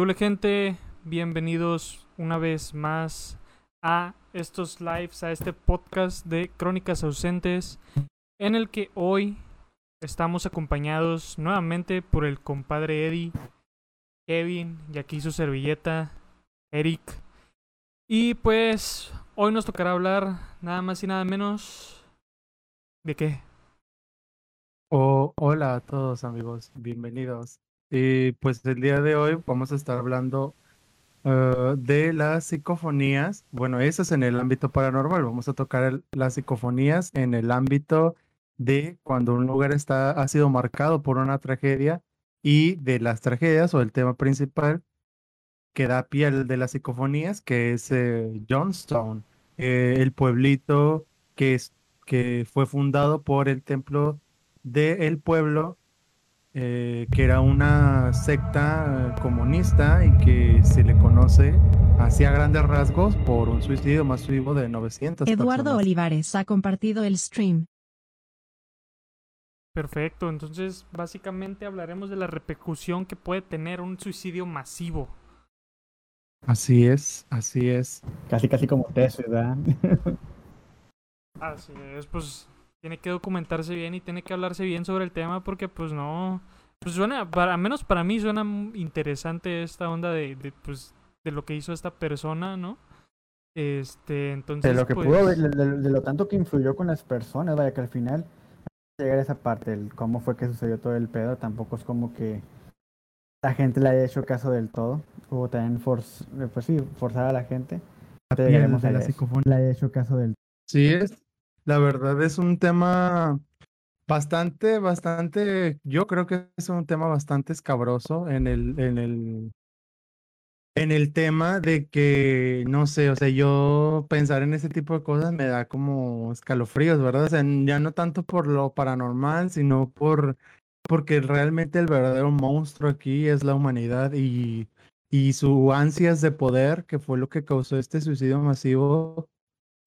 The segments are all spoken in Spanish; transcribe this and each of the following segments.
¿Qué hola gente? Bienvenidos una vez más a estos lives, a este podcast de Crónicas Ausentes, en el que hoy estamos acompañados nuevamente por el compadre Eddie, Kevin y aquí su servilleta, Eric. Y pues hoy nos tocará hablar nada más y nada menos de qué. Oh, hola a todos amigos, bienvenidos. Y pues el día de hoy vamos a estar hablando uh, de las psicofonías. Bueno, eso es en el ámbito paranormal. Vamos a tocar las psicofonías en el ámbito de cuando un lugar está, ha sido marcado por una tragedia y de las tragedias o el tema principal que da pie al de las psicofonías, que es eh, Johnstone, eh, el pueblito que, es, que fue fundado por el templo del pueblo eh, que era una secta comunista y que se le conoce así a grandes rasgos por un suicidio masivo de 900 Eduardo personas. Olivares ha compartido el stream. Perfecto, entonces básicamente hablaremos de la repercusión que puede tener un suicidio masivo. Así es, así es. Casi, casi como ustedes, ¿verdad? Así es, pues tiene que documentarse bien y tiene que hablarse bien sobre el tema porque pues no, pues suena, para, al menos para mí suena interesante esta onda de, de, pues de lo que hizo esta persona, ¿no? Este, entonces De lo que pues, pudo, ver, de, de- de lo tanto que influyó con las personas, vaya que al final llegar a esa parte, el cómo fue que sucedió todo el pedo, tampoco es como que la gente le haya hecho caso del todo. Hubo también forz, eh, pues sí, forzar a la gente. La de a la. Le haya hecho caso del Sí es, la verdad es un tema bastante, bastante, yo creo que es un tema bastante escabroso en el, en el, en el tema de que, no sé, o sea, yo pensar en ese tipo de cosas me da como escalofríos, ¿verdad? Ya no tanto por lo paranormal, sino por, porque realmente el verdadero monstruo aquí es la humanidad y, y su ansias de poder, que fue lo que causó este suicidio masivo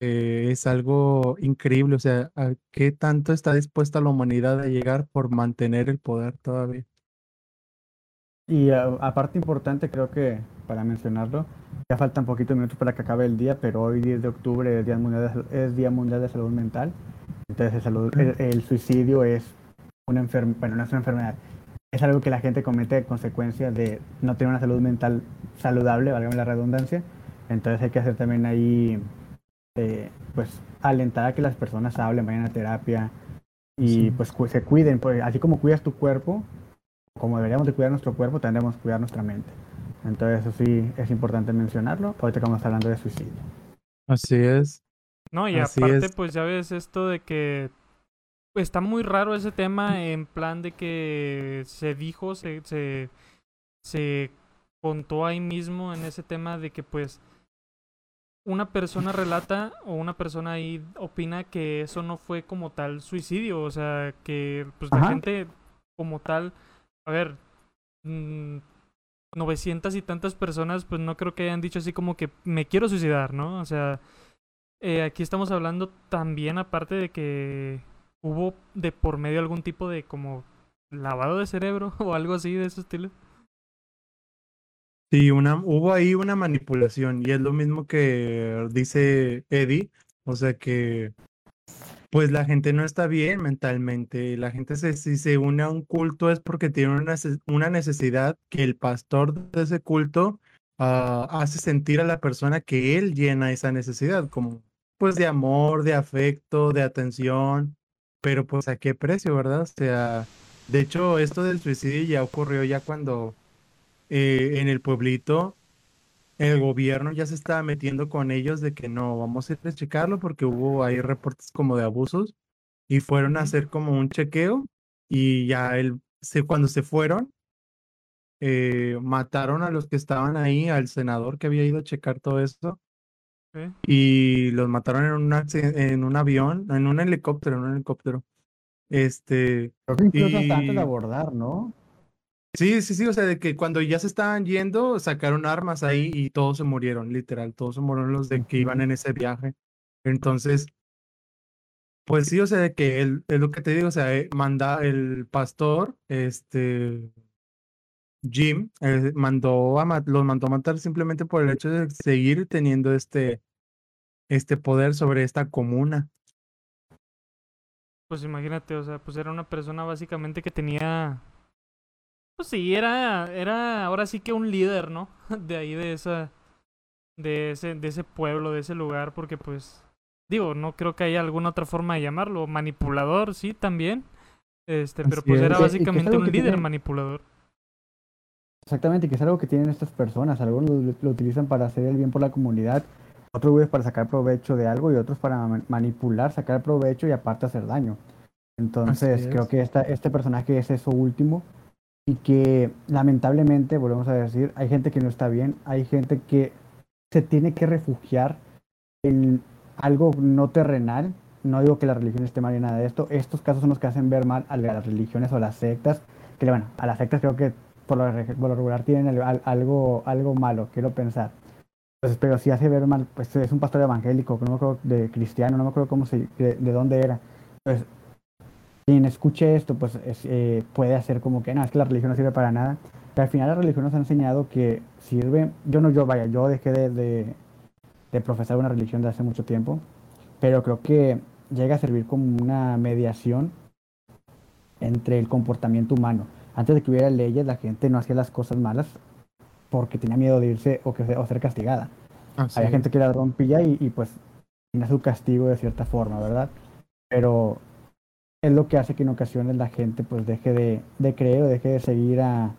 eh, es algo increíble, o sea, ¿a qué tanto está dispuesta la humanidad a llegar por mantener el poder todavía? Y a- aparte importante, creo que para mencionarlo, ya faltan poquitos minutos para que acabe el día, pero hoy 10 de octubre es Día Mundial de, es Día Mundial de Salud Mental. Entonces el, salud- el, el suicidio es una enfermedad, bueno, no es una enfermedad, es algo que la gente comete a consecuencia de no tener una salud mental saludable, válgame la redundancia. Entonces hay que hacer también ahí, eh, pues, alentar a que las personas hablen, vayan a terapia y Sí. pues cu- se cuiden, pues, así como cuidas tu cuerpo, como deberíamos de cuidar nuestro cuerpo, tendremos que cuidar nuestra mente. Entonces eso sí es importante mencionarlo, ahorita que estamos hablando de suicidio. Así es. No, y Así aparte, es. pues ya ves esto de que está muy raro ese tema en plan de que se dijo, se, se, se contó ahí mismo en ese tema de que pues una persona relata o una persona ahí opina que eso no fue como tal suicidio, o sea, que pues la gente como tal, a ver, mm, 900 y tantas personas pues no creo que hayan dicho así como que me quiero suicidar, ¿no? O sea, eh, aquí estamos hablando también, aparte de que hubo de por medio algún tipo de como lavado de cerebro o algo así de ese estilo. Sí, una, hubo ahí una manipulación y es lo mismo que dice Eddie, o sea que pues la gente no está bien mentalmente, la gente se, si se une a un culto es porque tiene una, una necesidad que el pastor de ese culto ah, hace sentir a la persona que él llena esa necesidad, como pues de amor, de afecto, de atención, pero pues a qué precio, ¿verdad? O sea, de hecho esto del suicidio ya ocurrió ya cuando eh, en el pueblito el gobierno ya se estaba metiendo con ellos de que no, vamos a ir a checarlo porque hubo ahí reportes como de abusos y fueron a hacer como un chequeo y ya él, se, cuando se fueron, eh, mataron a los que estaban ahí, al senador que había ido a checar todo esto ¿sí? y los mataron en un, en un avión, en un helicóptero, en un helicóptero. Este, Creo que incluso hasta antes Y- de abordar, ¿no? Sí, sí, sí, o sea, de que cuando ya se estaban yendo, sacaron armas ahí y todos se murieron, literal, todos se murieron los de que iban en ese viaje. Entonces, pues sí, o sea, de que él, es lo que te digo, o sea, eh, manda el pastor, este, Jim eh, mandó a los mandó a matar simplemente por el hecho de seguir teniendo este, este poder sobre esta comuna. Pues imagínate, o sea, pues era una persona básicamente que tenía. Pues sí, era, era ahora sí que un líder, ¿no? De ahí de esa. De ese, de ese pueblo, de ese lugar, porque pues. Digo, no creo que haya alguna otra forma de llamarlo. Manipulador, sí, también. Este, pero pues es. era básicamente un líder tiene- manipulador. Exactamente, que es algo que tienen estas personas. Algunos lo, lo utilizan para hacer el bien por la comunidad, otros güeyes para sacar provecho de algo y otros para ma- manipular, sacar provecho y aparte hacer daño. Entonces, creo que esta, este personaje es eso último y que lamentablemente, volvemos a decir, hay gente que no está bien, hay gente que se tiene que refugiar en algo no terrenal. No digo que la religión esté mal ni nada de esto. Estos casos son los que hacen ver mal a las religiones o a las sectas. Que bueno, a las sectas creo que por lo, regular tienen al- al- algo, algo malo, quiero pensar. Entonces, pero si hace ver mal, pues es un pastor evangélico, no me acuerdo de cristiano, no me acuerdo cómo se, de, de dónde era. Pues quien escuche esto, pues es, eh, puede hacer como que, no, es que la religión no sirve para nada. Pero al final la religión nos ha enseñado que sirve, yo no, yo vaya, yo dejé de, de, de profesar una religión de hace mucho tiempo, pero creo que llega a servir como una mediación entre el comportamiento humano. Antes de que hubiera leyes, la gente no hacía las cosas malas porque tenía miedo de irse o, que, o ser castigada. Así Había gente que era rompilla y, y pues tenía su castigo de cierta forma, ¿verdad? Pero es lo que hace que en ocasiones la gente pues deje de, de creer o deje de seguir a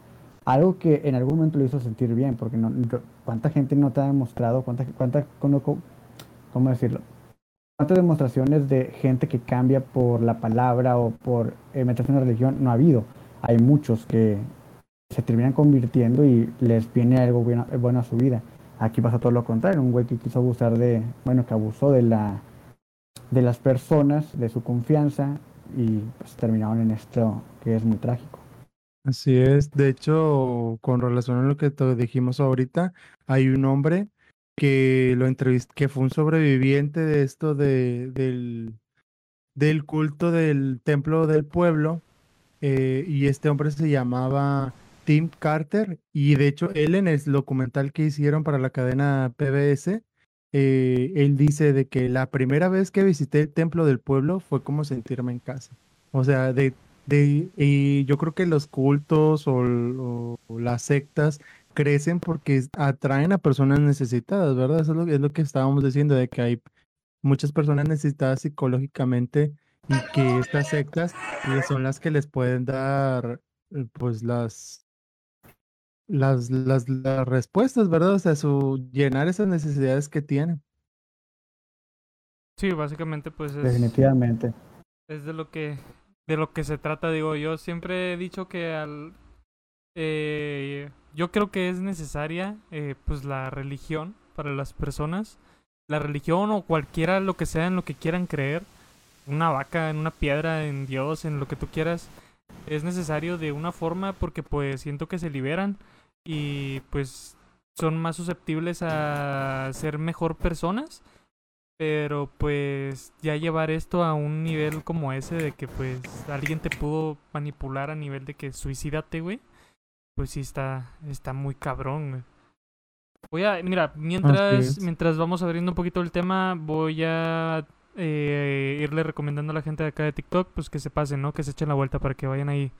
algo que en algún momento lo hizo sentir bien, porque no, cuánta gente no te ha demostrado, cuánta, cuánta, cómo decirlo, cuántas demostraciones de gente que cambia por la palabra o por eh, meterse en una religión no ha habido. Hay muchos que se terminan convirtiendo y les viene algo bueno, bueno a su vida. Aquí pasa todo lo contrario, un güey que quiso abusar de, bueno, que abusó de la de las personas, de su confianza y pues terminaron en esto que es muy trágico. Así es. De hecho, con relación a lo que te dijimos ahorita, hay un hombre que lo entrevist que fue un sobreviviente de esto de, del, culto del templo del pueblo. eh, y este hombre se llamaba Tim Carter. Y de hecho, él en el documental que hicieron para la cadena PBS, eh, él dice de que la primera vez que visité el templo del pueblo fue como sentirme en casa. O sea, de de, y yo creo que los cultos o, las sectas crecen porque atraen a personas necesitadas, ¿verdad? Eso es lo, es lo que estábamos diciendo, de que hay muchas personas necesitadas psicológicamente y que estas sectas eh, son las que les pueden dar, eh, pues, las, las, las, las respuestas, ¿verdad? O sea, su, llenar esas necesidades que tienen. Sí, básicamente pues es. Definitivamente. es de lo que de lo que se trata digo yo siempre he dicho que al eh, yo creo que es necesaria eh, pues la religión para las personas la religión o cualquiera lo que sea en lo que quieran creer una vaca en una piedra en Dios en lo que tú quieras es necesario de una forma porque pues siento que se liberan y pues son más susceptibles a ser mejor personas pero pues ya llevar esto a un nivel como ese de que pues alguien te pudo manipular a nivel de que suicídate, güey. Pues sí está, está muy cabrón, güey. Voy a, mira, mientras, mientras vamos abriendo un poquito el tema, voy a eh, irle recomendando a la gente de acá de TikTok, pues que se pasen, ¿no? Que se echen la vuelta para que vayan ahí,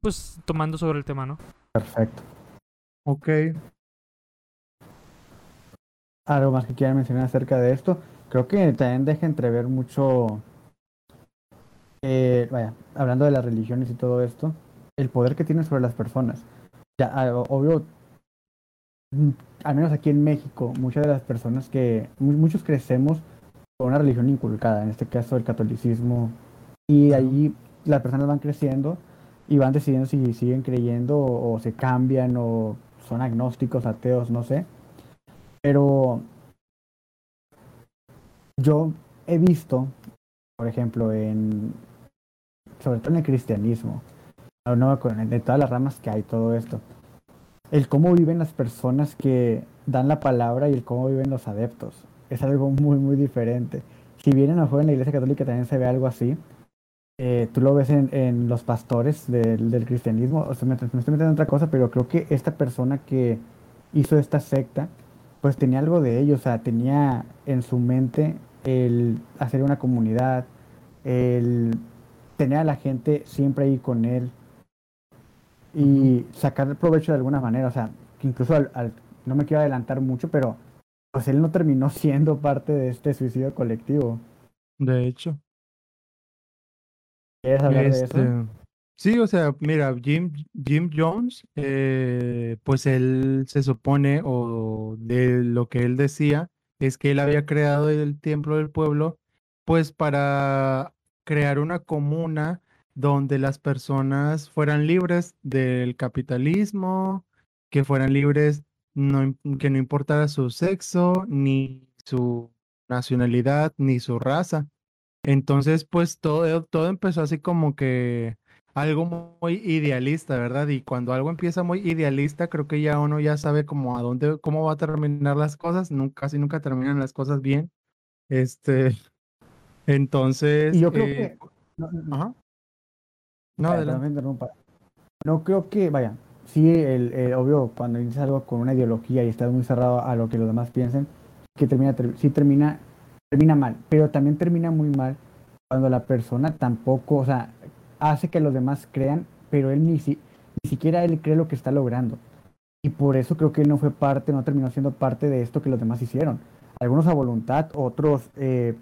pues tomando sobre el tema, ¿no? Perfecto. Ok. ¿Algo más que quieran mencionar acerca de esto? Creo que también deja entrever mucho, eh, vaya, hablando de las religiones y todo esto, el poder que tienen sobre las personas. Ya, obvio, mm, al menos aquí en México, muchas de las personas que, mu- muchos crecemos con una religión inculcada, en este caso el catolicismo, y allí las personas van creciendo y van decidiendo si siguen creyendo o, o se cambian o son agnósticos, ateos, no sé. Pero yo he visto, por ejemplo, en sobre todo en el cristianismo, no, de todas las ramas que hay, todo esto, el cómo viven las personas que dan la palabra y el cómo viven los adeptos. Es algo muy, muy diferente. Si bien a lo mejor en la iglesia católica también se ve algo así, eh, tú lo ves en, en los pastores del, del cristianismo, o sea, me, me estoy metiendo en otra cosa, pero creo que esta persona que hizo esta secta, pues tenía algo de ello, o sea, tenía en su mente el hacer una comunidad, el tener a la gente siempre ahí con él y sacar provecho de alguna manera, o sea, que incluso al, al- no me quiero adelantar mucho, pero pues él no terminó siendo parte de este suicidio colectivo. De hecho. Este, sí, o sea, mira, Jim, Jim Jones, eh, pues él se supone, o de lo que él decía, es que él había creado el templo del pueblo, pues para crear una comuna donde las personas fueran libres del capitalismo, que fueran libres, que no importara su sexo, ni su nacionalidad, ni su raza. Entonces, pues todo, todo empezó así como que algo muy idealista, ¿verdad? Y cuando algo empieza muy idealista, creo que ya uno ya sabe como a dónde, cómo va a terminar las cosas. Nunca, casi nunca terminan las cosas bien. Este, entonces, Y yo creo eh, que... No, no, ajá. No, adelante. No creo que, vaya, sí, el, el- obvio, cuando dices algo con una ideología y estás muy cerrado a lo que los demás piensen, que termina, ter- sí termina, termina mal, pero también termina muy mal cuando la persona tampoco, o sea, hace que los demás crean, pero él ni, si- ni siquiera él cree lo que está logrando. Y por eso creo que él no fue parte, no terminó siendo parte de esto que los demás hicieron. Algunos a voluntad, otros, eh,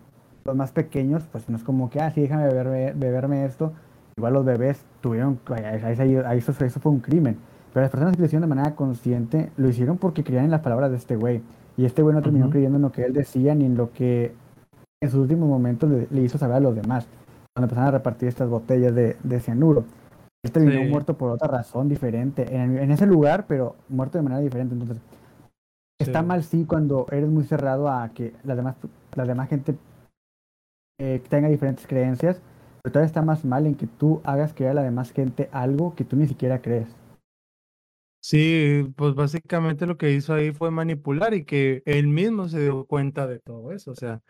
los más pequeños, pues no es como que, ah, sí, déjame beberme, beberme esto. Igual los bebés tuvieron, ahí eso, eso fue un crimen. Pero las personas que lo hicieron de manera consciente lo hicieron porque creían en las palabras de este güey. Y este güey no terminó creyendo en lo que él decía ni en lo que en sus últimos momentos le, le hizo saber a los demás. Cuando empezaron a repartir estas botellas de, de cianuro. Él terminó Sí. muerto por otra razón diferente. En, en ese lugar, pero muerto de manera diferente. Entonces, está Sí. mal sí cuando eres muy cerrado a que la demás, la demás gente eh, tenga diferentes creencias, pero todavía está más mal en que tú hagas creer a la demás gente algo que tú ni siquiera crees. Sí, pues básicamente lo que hizo ahí fue manipular y que él mismo se dio cuenta de todo eso, o sea,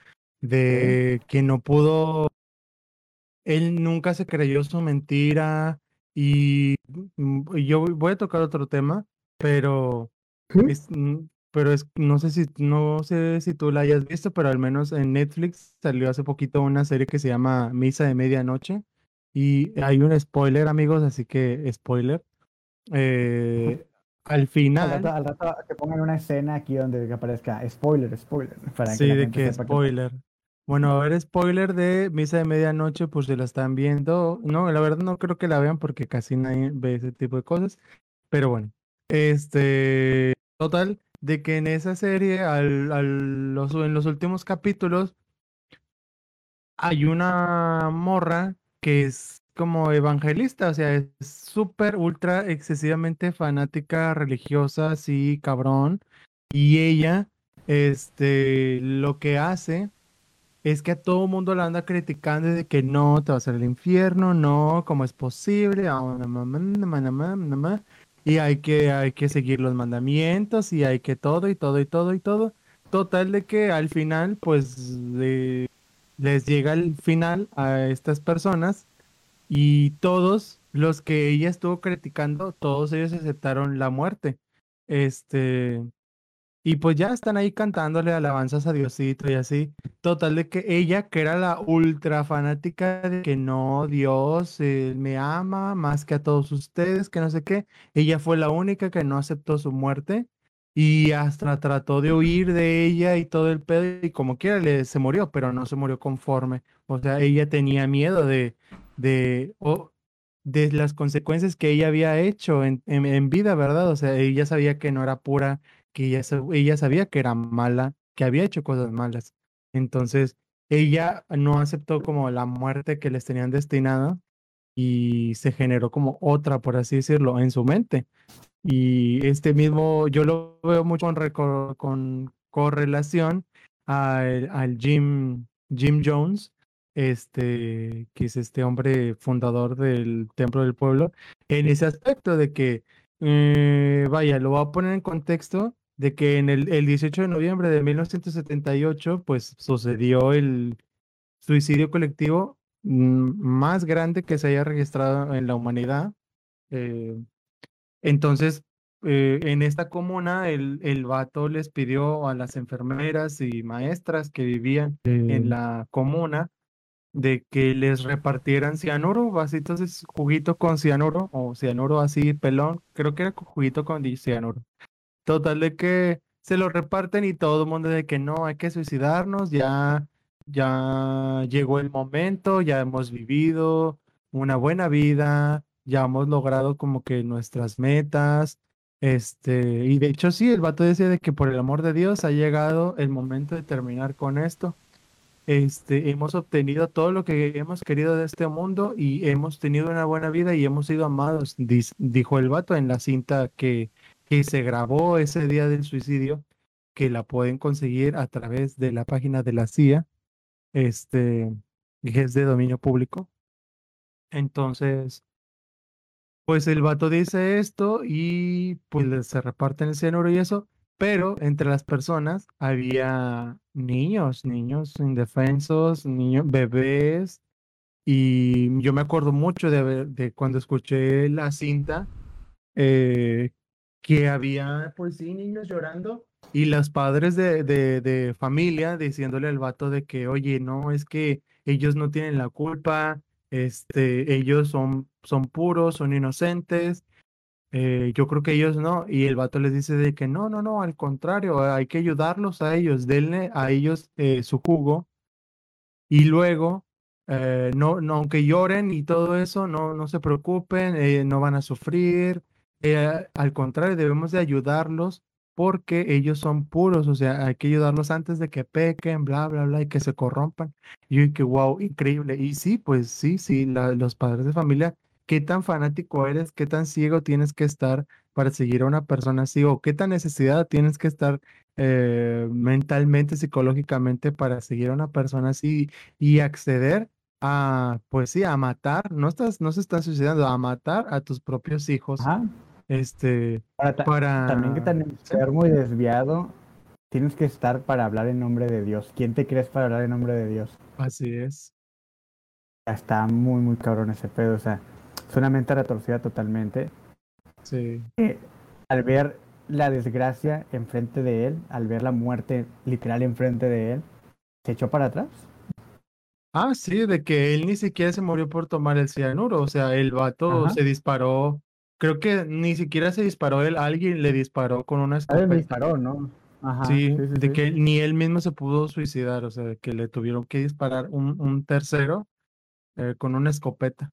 de que no pudo, él nunca se creyó su mentira y, mm, yo voy a tocar otro tema, pero es, mm, pero es, no sé si, no sé si tú la hayas visto, pero al menos en Netflix salió hace poquito una serie que se llama Misa de Medianoche y hay un spoiler, amigos, así que spoiler. Eh, al Al final, rato, al rato que pongan una escena aquí donde aparezca spoiler, spoiler, para sí, que de que- spoiler. Bueno, a ver, spoiler de Misa de Medianoche, pues se la están viendo. No, la verdad no creo que la vean porque casi nadie ve ese tipo de cosas. Pero bueno, este, total, de que en esa serie, al, al- los, en los últimos capítulos, hay una morra que es como evangelista, o sea, es súper, ultra, excesivamente fanática, religiosa, así, cabrón. Y ella, este, lo que hace es que a todo mundo la anda criticando de que no, te vas al infierno, no, ¿cómo es posible? Y hay que, hay que seguir los mandamientos y hay que todo y todo y todo y todo. Total de que al final, pues, le- les llega el final a estas personas y todos los que ella estuvo criticando, todos ellos aceptaron la muerte. Este, y pues ya están ahí cantándole alabanzas a Diosito y así. Total de que ella, que era la ultra fanática de que no, Dios eh, me ama más que a todos ustedes, que no sé qué, ella fue la única que no aceptó su muerte y hasta trató de huir de ella y todo el pedo y como quiera le, se murió, pero no se murió conforme. O sea, ella tenía miedo de, de, o- de las consecuencias que ella había hecho en, en, en vida, ¿verdad? O sea, ella sabía que no era pura, que ella, ella sabía que era mala, que había hecho cosas malas. Entonces, ella no aceptó como la muerte que les tenían destinada y se generó como otra, por así decirlo, en su mente. Y este mismo, yo lo veo mucho con, con correlación al, al Jim, Jim Jones, este, que es este hombre fundador del Templo del Pueblo, en ese aspecto de que, eh, vaya, lo voy a poner en contexto de que en el, el 18 de noviembre de 1978, pues sucedió el suicidio colectivo mm, más grande que se haya registrado en la humanidad. Eh, entonces, eh, en esta comuna, el, el vato les pidió a las enfermeras y maestras que vivían en la comuna de que les repartieran cianuro, vasitos de juguito con cianuro o cianuro así pelón, creo que era juguito con cianuro. Total de que se lo reparten y todo el mundo de que no, hay que suicidarnos, ya, ya llegó el momento, ya hemos vivido una buena vida, ya hemos logrado como que nuestras metas, este, y de hecho sí, el vato decía de que por el amor de Dios ha llegado el momento de terminar con esto. Este, hemos obtenido todo lo que hemos querido de este mundo y hemos tenido una buena vida y hemos sido amados, dijo el vato en la cinta que, se grabó ese día del suicidio, que la pueden conseguir a través de la página de la CIA, este, que es de dominio público. Entonces, pues el vato dice esto y pues se reparten el cianuro y eso, pero entre las personas había niños, niños indefensos, niños, bebés, y yo me acuerdo mucho de, de cuando escuché la cinta, eh, que había, pues sí, niños llorando y los padres de, de, de, familia diciéndole al vato de que, oye, no, es que ellos no tienen la culpa, este, ellos son, son puros, son inocentes, eh, yo creo que ellos no, y el vato les dice de que no, no, no, al contrario, hay que ayudarlos a ellos, denle a ellos eh, su jugo y luego, eh, no, no, aunque lloren y todo eso, no, no se preocupen, no van a sufrir, al contrario, debemos de ayudarlos porque ellos son puros, o sea, hay que ayudarlos antes de que pequen, bla, bla, bla, y que se corrompan. Y yo que, wow, increíble. Y sí, pues sí, sí, los padres de familia qué tan fanático eres, qué tan ciego tienes que estar para seguir a una persona así, o qué tan necesidad tienes que estar eh, mentalmente, psicológicamente para seguir a una persona así y acceder a, pues sí, a matar, no estás, no se están suicidando, a matar a tus propios hijos. Este, para, también que tan enfermo y desviado, tienes que estar para hablar en nombre de Dios. ¿Quién te crees para hablar en nombre de Dios? Así es. Está muy, muy cabrón ese pedo. O sea, es una mente retorcida totalmente. Sí. al ver la desgracia enfrente de él, al ver la muerte literal enfrente de él, se echó para atrás. Ah, sí, de que él ni siquiera se murió por tomar el cianuro, o sea, el vato se disparó, creo que ni siquiera se disparó él, alguien le disparó con una escopeta. Alguien disparó, ¿no? Ajá, sí, de que ni él mismo se pudo suicidar, o sea, de que le tuvieron que disparar un, un tercero eh, con una escopeta.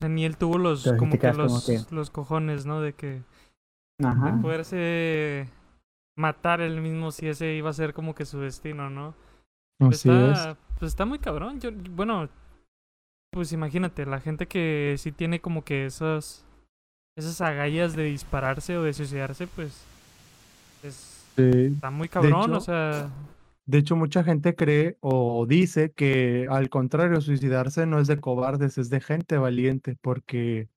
Ni él tuvo los, como que los, los cojones, ¿no? De que. Ajá. De poderse matar él mismo si ese iba a ser como que su destino, ¿no? Pues está, Pues está muy cabrón. Yo, bueno, pues imagínate, la gente que sí tiene como que esas. Esas agallas de dispararse o de suicidarse, pues. Es, Está muy cabrón, o sea. De hecho, mucha gente cree o dice que al contrario, suicidarse no es de cobardes, es de gente valiente, porque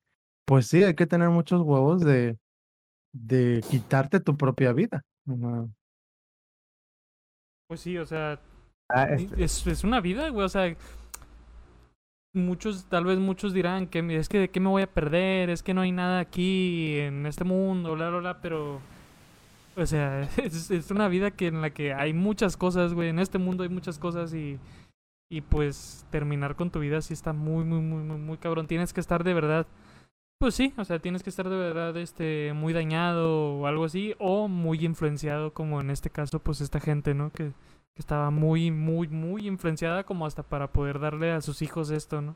pues sí, hay que tener muchos huevos de, de quitarte tu propia vida. Pues sí, o sea, ah, es, es una vida, güey, o sea, muchos, tal vez muchos dirán que es que de qué me voy a perder, es que no hay nada aquí en este mundo, bla, bla, bla, pero o sea, es, una vida que en la que hay muchas cosas, güey. En este mundo hay muchas cosas y, y pues terminar con tu vida sí está muy, muy, muy, muy, muy cabrón. Tienes que estar de verdad, pues sí, o sea, tienes que estar de verdad este, muy dañado o algo así, o muy influenciado, como en este caso, pues esta gente, ¿no? Que, que estaba muy, muy, muy influenciada como hasta para poder darle a sus hijos esto, ¿no?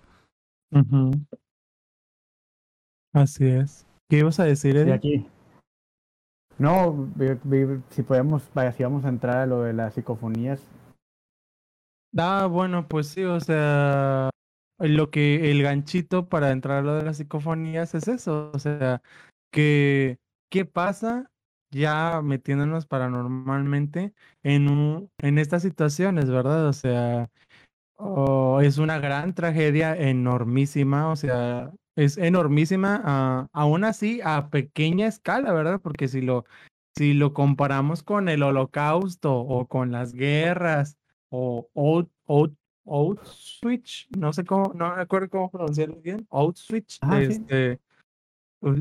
Así es. ¿Qué ibas a decir, Eddie? aquí. No, si podemos, vaya, si vamos a entrar a lo de las psicofonías. Ah, bueno, pues sí, o sea, lo que el ganchito para entrar a lo de las psicofonías es eso, o sea, que qué pasa ya metiéndonos paranormalmente en un, en estas situaciones, ¿verdad? O sea, es una gran tragedia enormísima, o sea, es enormísima, ah, aún así a pequeña escala, ¿verdad? Porque si lo, si lo comparamos con el holocausto o con las guerras o, Outswitch, no sé cómo, no me acuerdo cómo pronunciarlo bien, Outswitch, Ajá, sí. este,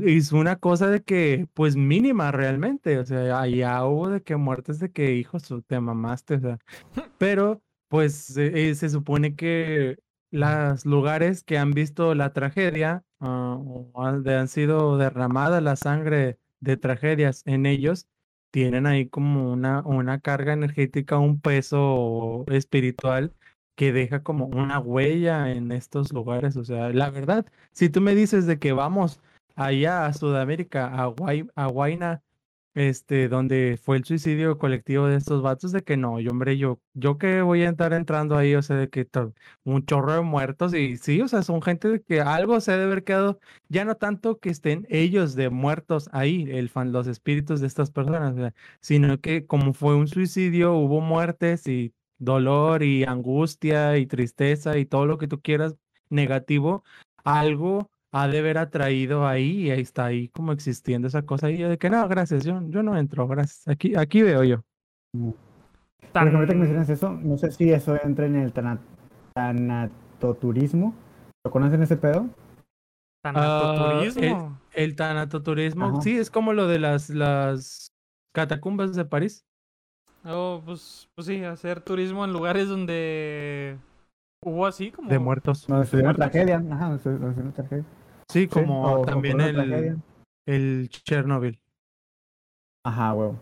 hizo una cosa de que, pues mínima realmente, o sea, allá hubo de que muertes de que, hijos, te mamaste, o sea, pero pues eh, eh, se supone que los lugares que han visto la tragedia, ah, o han, sido derramada la sangre de tragedias en ellos, tienen ahí como una, una carga energética, un peso espiritual que deja como una huella en estos lugares. O sea, la verdad, si tú me dices de que vamos allá a Sudamérica, a, Guay, a Huayna, este, donde fue el suicidio colectivo de estos vatos, de que no, yo, hombre, yo, yo que voy a estar entrando ahí, o sea, de que un chorro de muertos y sí, o sea, son gente de que algo se ha de haber quedado, ya no tanto que estén ellos de muertos ahí, el fan, los espíritus de estas personas, sino que como fue un suicidio, hubo muertes y dolor y angustia y tristeza y todo lo que tú quieras negativo, algo ha de haber atraído ahí y ahí está ahí como existiendo esa cosa y yo de que no, gracias, yo, yo no entro, gracias, aquí, aquí veo yo. Ahorita que Tan- mencionas eso, no sé si eso entra en el tana- tanatoturismo. ¿Lo conocen ese pedo? Tanatoturismo. El tanatoturismo, Ajá. sí, es como lo de las, las catacumbas de París. Oh, pues, pues sí, hacer turismo en lugares donde hubo así como... De muertos. Se dio una tragedia. Ajá, dio una tragedia. Sí, como o- o también el, el Chernobyl. Ajá, huevo.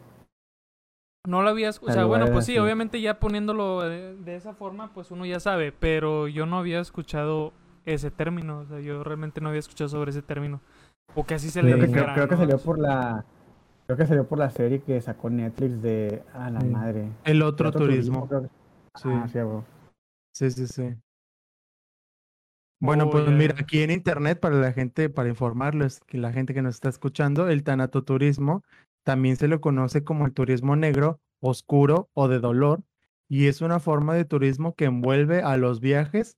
No lo habías... O En sea, bueno, pues sí, así. obviamente ya poniéndolo de, de esa forma, pues uno ya sabe, pero yo no había escuchado ese término, o sea, yo realmente no había escuchado sobre ese término. O que así se le Creo que, salió por la. Creo que salió por la serie que sacó Netflix de. A la Sí. madre. El otro Otro turismo. creo que- Sí, Ah, sí, sí, sí. Bueno, pues mira, aquí en internet, para la gente, para informarles, que la gente que nos está escuchando, el tanatoturismo también se lo conoce como el turismo negro, oscuro o de dolor, y es una forma de turismo que envuelve a los viajes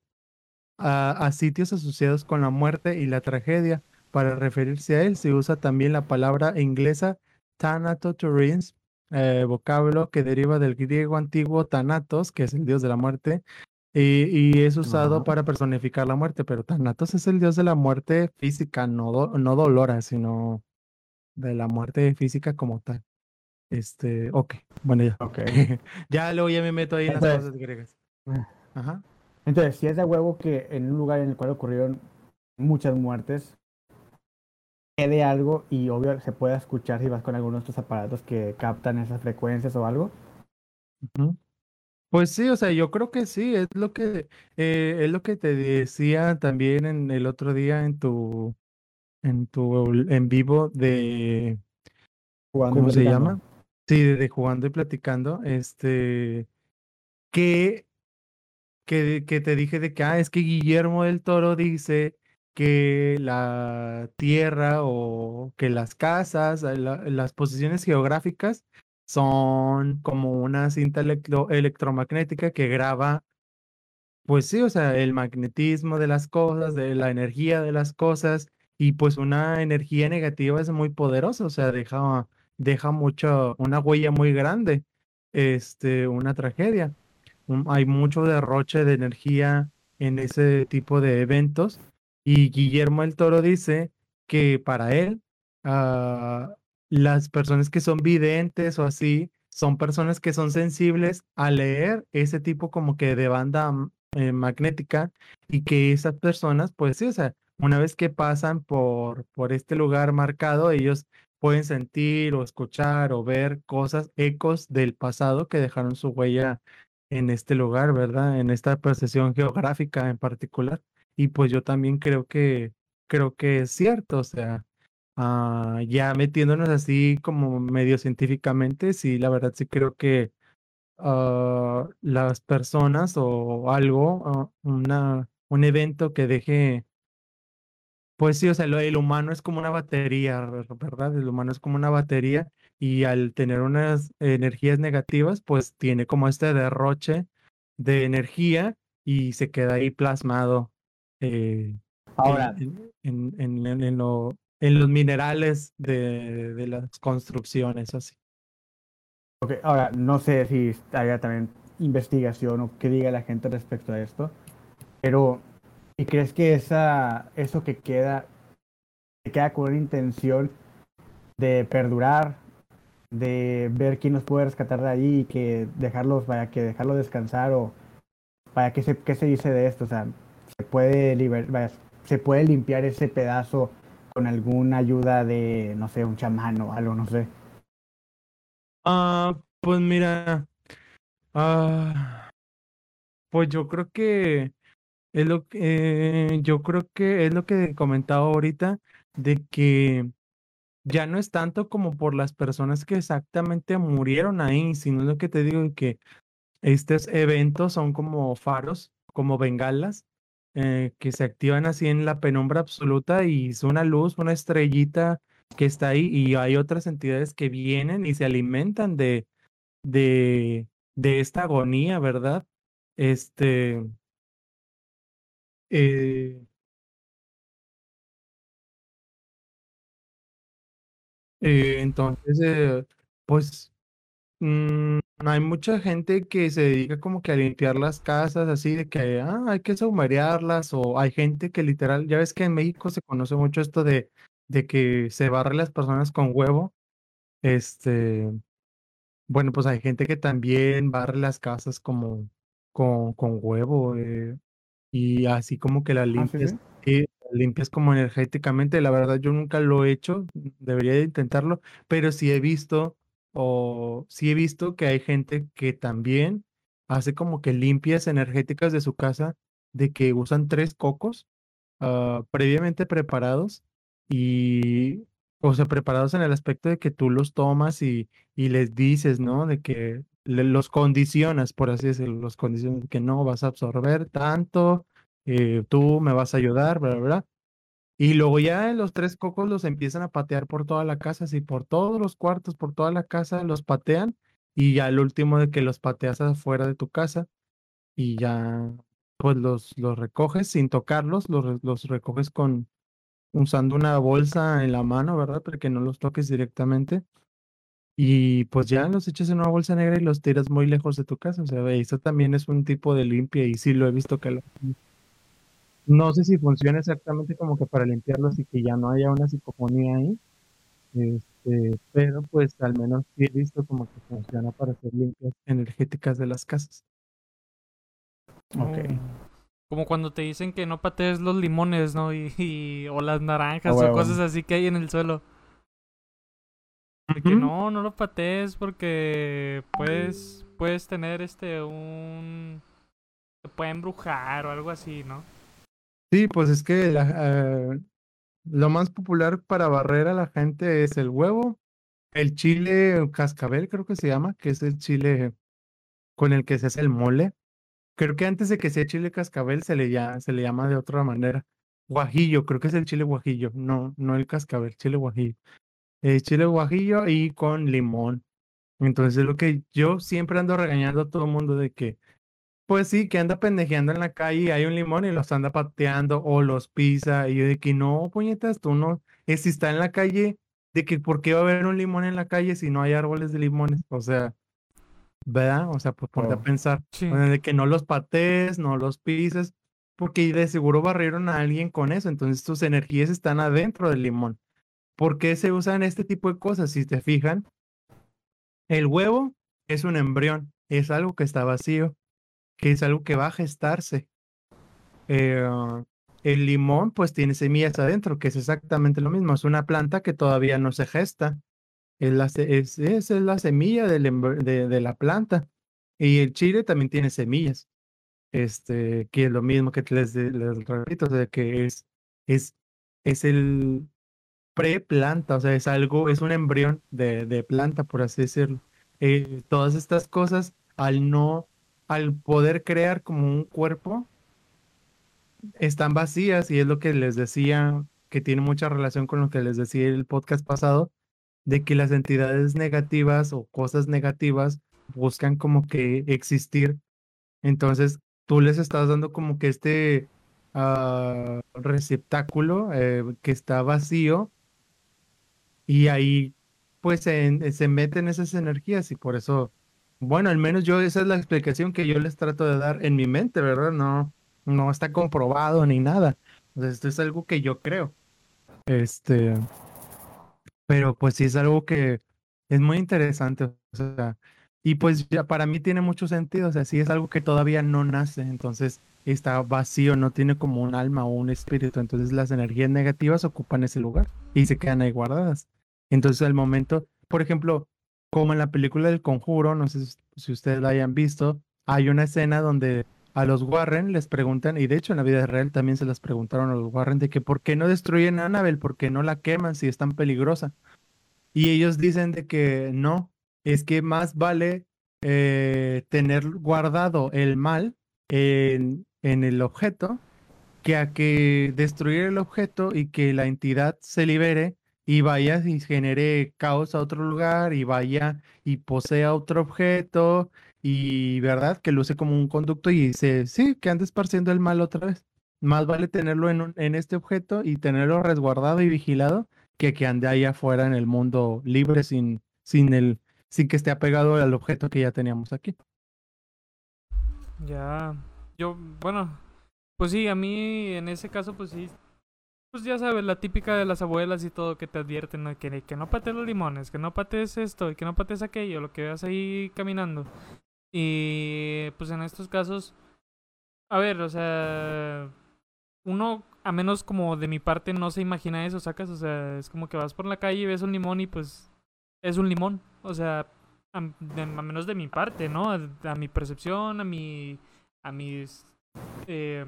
a, a sitios asociados con la muerte y la tragedia. Para referirse a él, se usa también la palabra inglesa thanatotourism, eh, vocablo que deriva del griego antiguo Thanatos, que es el dios de la muerte, y, y es usado Ajá. para personificar la muerte, pero Thanatos es el dios de la muerte física, no, do- no dolora, sino de la muerte física como tal. Este, ok, bueno, ya. Ok. Ya luego ya me meto ahí en las cosas griegas. Ajá. Entonces, si es de huevo que en un lugar en el cual ocurrieron muchas muertes, quede algo y obvio se pueda escuchar si vas con alguno de estos aparatos que captan esas frecuencias o algo. Ujú. Pues sí, o sea, yo creo que sí, es lo que eh, es lo que te decía también en el otro día en tu en tu en vivo de Jugando ¿cómo se platicando. llama? Sí, de, de jugando y platicando, este que que, que te dije de que ah, es que Guillermo del Toro dice que la tierra o que las casas, la- las posiciones geográficas son como una cinta electro- electromagnética que graba, pues sí, o sea, el magnetismo de las cosas, de la energía de las cosas, y pues una energía negativa es muy poderosa, o sea, deja, deja mucho, una huella muy grande, este, una tragedia. Un- hay mucho derroche de energía en ese tipo de eventos, y Guillermo el Toro dice que para él, ah, las personas que son videntes o así, son personas que son sensibles a leer ese tipo como que de banda mm, eh, magnética y que esas personas, pues sí, o sea, una vez que pasan por, por este lugar marcado, ellos pueden sentir o escuchar o ver cosas, ecos del pasado que dejaron su huella en este lugar, ¿verdad? En esta percepción geográfica en particular. Y pues yo también creo que, creo que es cierto, o sea, ah, ya metiéndonos así como medio científicamente, sí, la verdad sí creo que ah, las personas o algo, ah, una, un evento que deje, pues sí, o sea, lo- el humano es como una batería, ver- ¿verdad? El humano es como una batería y al tener unas energías negativas, pues tiene como este derroche de energía y se queda ahí plasmado eh, Ahora, en, en, en- en- en lo- en los minerales de, de las construcciones, así. ok, ahora no sé si haya también investigación o qué diga la gente respecto a esto. Pero, ¿y crees que esa, eso que queda, que queda con una intención de perdurar, de ver quién nos puede rescatar de ahí y que dejarlos, vaya, que dejarlo descansar o vaya, ¿qué se, qué se dice de esto? O sea, se puede liber, se puede limpiar ese pedazo con alguna ayuda de, no sé, un chamán o algo, no sé. Ah, pues mira, ah, pues yo creo que es lo que yo creo que es lo que comentaba ahorita de que ya no es tanto como por las personas que exactamente murieron ahí, sino lo que te digo que estos eventos son como faros, como bengalas, eh, que se activan así en la penumbra absoluta y es una luz, una estrellita que está ahí y hay otras entidades que vienen y se alimentan de, de, de esta agonía, ¿verdad? Este, eh, eh, entonces, pues mm, hay mucha gente que se dedica como que a limpiar las casas, así de que ah, hay que saumerearlas, o hay gente que literal, ya ves que en México se conoce mucho esto de, de que se barre las personas con huevo. Este, bueno, pues hay gente que también barre las casas como con, con huevo, eh, y así como que la Ah, limpias, sí. eh, limpias como energéticamente. La verdad, yo nunca lo he hecho, debería de intentarlo, pero sí he visto, o sí he visto que hay gente que también hace como que limpias energéticas de su casa, de que usan tres cocos ah, previamente preparados y, o sea, preparados en el aspecto de que tú los tomas y, y les dices, ¿no? De que los condicionas, por así decirlo, los condicionas que no vas a absorber tanto, eh, tú me vas a ayudar, bla, bla, bla. Y luego ya los tres cocos los empiezan a patear por toda la casa, así por todos los cuartos, por toda la casa, los patean y ya el último de que los pateas afuera de tu casa y ya pues los, los recoges sin tocarlos, los, los recoges con usando una bolsa en la mano, ¿verdad? Para que no los toques directamente. Y pues ya los echas en una bolsa negra y los tiras muy lejos de tu casa. O sea, eso también es un tipo de limpia y sí lo he visto que lo... No sé si funciona exactamente como que para limpiarlos y que ya no haya una psicofonía ahí. Este, pero pues al menos sí he visto como que funciona para hacer limpias energéticas de las casas. Ok. Oh. Como cuando te dicen que no patees los limones, ¿no? Y, y- o las naranjas o cosas así que hay en el suelo. No, no lo patees porque puedes, puedes tener este un... Te puede embrujar o algo así, ¿no? Sí, pues es que eh, lo más popular para barrer a la gente es el huevo, el chile cascabel, creo que se llama, que es el chile con el que se hace el mole. Creo que antes de que sea chile cascabel se le, se le llama de otra manera. Guajillo, creo que es el chile guajillo, no, no el cascabel, chile guajillo. Eh, chile guajillo y con limón. Entonces lo que yo siempre ando regañando a todo el mundo de que pues sí, que anda pendejeando en la calle y hay un limón y los anda pateando o los pisa. Y yo de que no, puñetas, tú no. Es si está en la calle, de que por qué va a haber un limón en la calle si no hay árboles de limones. O sea, ¿verdad? O sea, pues ponte a pensar. Sí. o sea, de que no los patees, no los pises, porque de seguro barrieron a alguien con eso. Entonces tus energías están adentro del limón. ¿Por qué se usan este tipo de cosas? Si te fijan, el huevo es un embrión, es algo que está vacío que es algo que va a gestarse. Eh, el limón, pues tiene semillas adentro, que es exactamente lo mismo. Es una planta que todavía no se gesta. Es la, es, es la semilla de, la planta. Y el chile también tiene semillas. Este, que es lo mismo que les, repito, o que es, es, es el pre-planta, o sea, es algo, es un embrión de, de planta, por así decirlo. Eh, todas estas cosas, al no, al poder crear como un cuerpo, están vacías y es lo que les decía, que tiene mucha relación con lo que les decía el podcast pasado, de que las entidades negativas o cosas negativas buscan como que existir. Entonces, tú les estás dando como que este ah, receptáculo eh, que está vacío y ahí pues se, se meten esas energías y por eso Bueno, al menos yo esa es la explicación que yo les trato de dar en mi mente, ¿verdad? No, no está comprobado ni nada. Esto es algo que yo creo. Este, pero pues sí es algo que es muy interesante. Y pues ya para mí tiene mucho sentido. O sea, sí es algo que todavía no nace. Entonces está vacío, no tiene como un alma o un espíritu. Entonces las energías negativas ocupan ese lugar y se quedan ahí guardadas. Entonces al momento, por ejemplo, como en la película del Conjuro, no sé si- ustedes la hayan visto, hay una escena donde a los Warren les preguntan, y de hecho en la vida real también se las preguntaron a los Warren de que por qué no destruyen a Annabelle, por qué no la queman si es tan peligrosa. Y ellos dicen de que no, es que más vale eh, tener guardado el mal en, en el objeto que a que destruir el objeto y que la entidad se libere y vaya y genere caos a otro lugar y vaya y posea otro objeto y verdad que luce como un conducto y se sí que ande esparciendo el mal otra vez. Más vale tenerlo en, un- en este objeto y tenerlo resguardado y vigilado que que ande ahí afuera en el mundo libre sin, sin el, sin que esté apegado al objeto que ya teníamos aquí. Ya, yo, bueno, pues sí, a mí en ese caso, pues sí, pues ya sabes, la típica de las abuelas y todo que te advierten, que, que no patees los limones, que no patees esto y que no patees aquello, lo que veas ahí caminando. Y pues en estos casos, a ver, o sea, uno, a menos como de mi parte, no se imagina eso, sacas, o sea, es como que vas por la calle y ves un limón y pues es un limón, o sea, a, de- menos de mi parte, ¿no? A, a mi percepción, a mi, a mis, eh,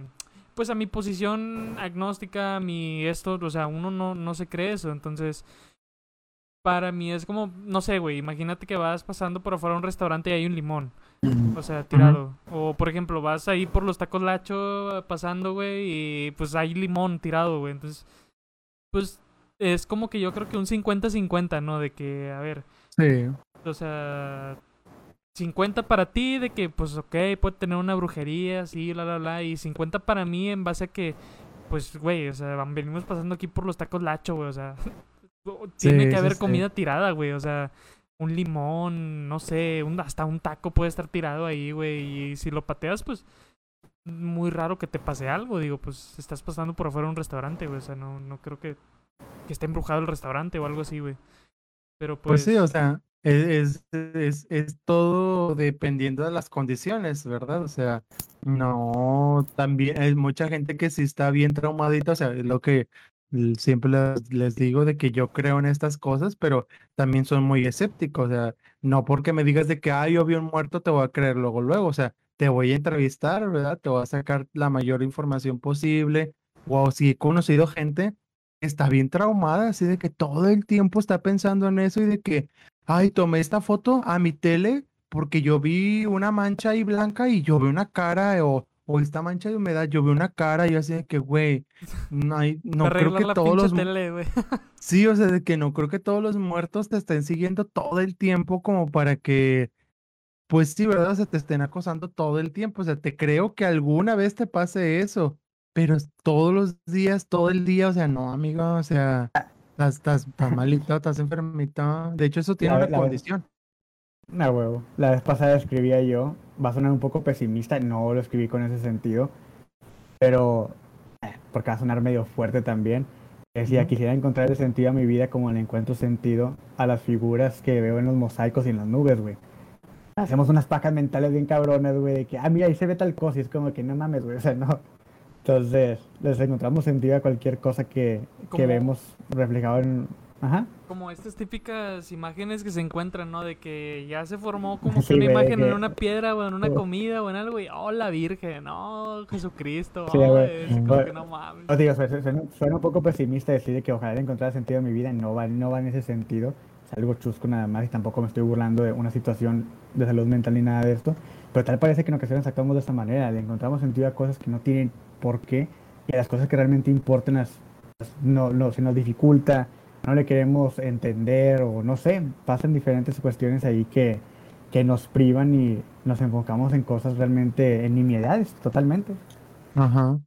pues a mi posición agnóstica, a mi esto, o sea, uno no, no se cree eso, entonces, para mí es como, no sé, güey, imagínate que vas pasando por afuera de un restaurante y hay un limón, o sea, tirado, o por ejemplo, vas ahí por los tacos lacho pasando, güey, y pues hay limón tirado, güey, entonces, pues es como que yo creo que un 50-50, ¿no? De que, a ver, Sí, o sea, 50 para ti de que, pues, ok, puede tener una brujería, sí, bla, bla, bla. Y 50 para mí en base a que, pues, güey, o sea, venimos pasando aquí por los tacos lacho, güey, o sea, tiene Sí, que haber sí. comida tirada, güey, o sea, un limón, no sé, un, hasta un taco puede estar tirado ahí, güey. Y si lo pateas, pues, muy raro que te pase algo, digo, pues, estás pasando por afuera de un restaurante, güey, o sea, no, no creo que, que esté embrujado el restaurante o algo así, güey. Pero pues, Pues sí, o sea, es, es, es, todo dependiendo de las condiciones, ¿verdad? O sea, no, también hay mucha gente que sí está bien traumadita, o sea, es lo que siempre les, les digo de que yo creo en estas cosas, pero también son muy escépticos, o sea, no porque me digas de que, ah, yo vi un muerto, te voy a creer luego, luego, o sea, te voy a entrevistar, ¿verdad? Te voy a sacar la mayor información posible, o si he conocido gente está bien traumada, así de que todo el tiempo está pensando en eso y de que, ay, tomé esta foto a mi tele porque yo vi una mancha ahí blanca y yo vi una cara o, o esta mancha de humedad, yo vi una cara y yo así de que, güey, no, hay- no creo que la todos los... tele, güey. Sí, o sea, de que no creo que todos los muertos te estén siguiendo todo el tiempo como para que, pues sí, ¿verdad? O sea, te estén acosando todo el tiempo. O sea, te creo que alguna vez te pase eso, pero todos los días, todo el día, o sea, no, amigo, o sea, estás, estás, estás malito, estás enfermito. De hecho, eso tiene La- una la- condición. No, huevo. La vez pasada escribía yo, va a sonar un poco pesimista, no lo escribí con ese sentido, pero eh, porque va a sonar medio fuerte también. Decía, quisiera encontrar el sentido a mi vida como le encuentro sentido a las figuras que veo en los mosaicos y en las nubes, güey. Hacemos unas pacas mentales bien cabronas, güey, de que, ah, mira, ahí se ve tal cosa, y es como que no mames, güey, o sea, no. Entonces, les encontramos sentido a cualquier cosa que, que vemos reflejado en... Ajá. Como estas típicas imágenes que se encuentran, ¿no? De que ya se formó como que una imagen en una piedra o en una Oh. comida o en algo y, oh, la Virgen, oh, Jesucristo, Sí, oh, es como que no mames. Os digo, suena, suena- un poco pesimista decir de que ojalá encontrar sentido en mi vida, no va, no va en ese sentido, es algo chusco nada más y tampoco me estoy burlando de una situación de salud mental ni nada de esto, pero tal parece que en ocasiones actuamos de esta manera, le encontramos sentido a cosas que no tienen por qué y a las cosas que realmente importan las, no, no, se nos dificulta, no le queremos entender o no sé, pasan diferentes cuestiones ahí que, que nos privan y nos enfocamos en cosas realmente, en nimiedades, totalmente. Ajá.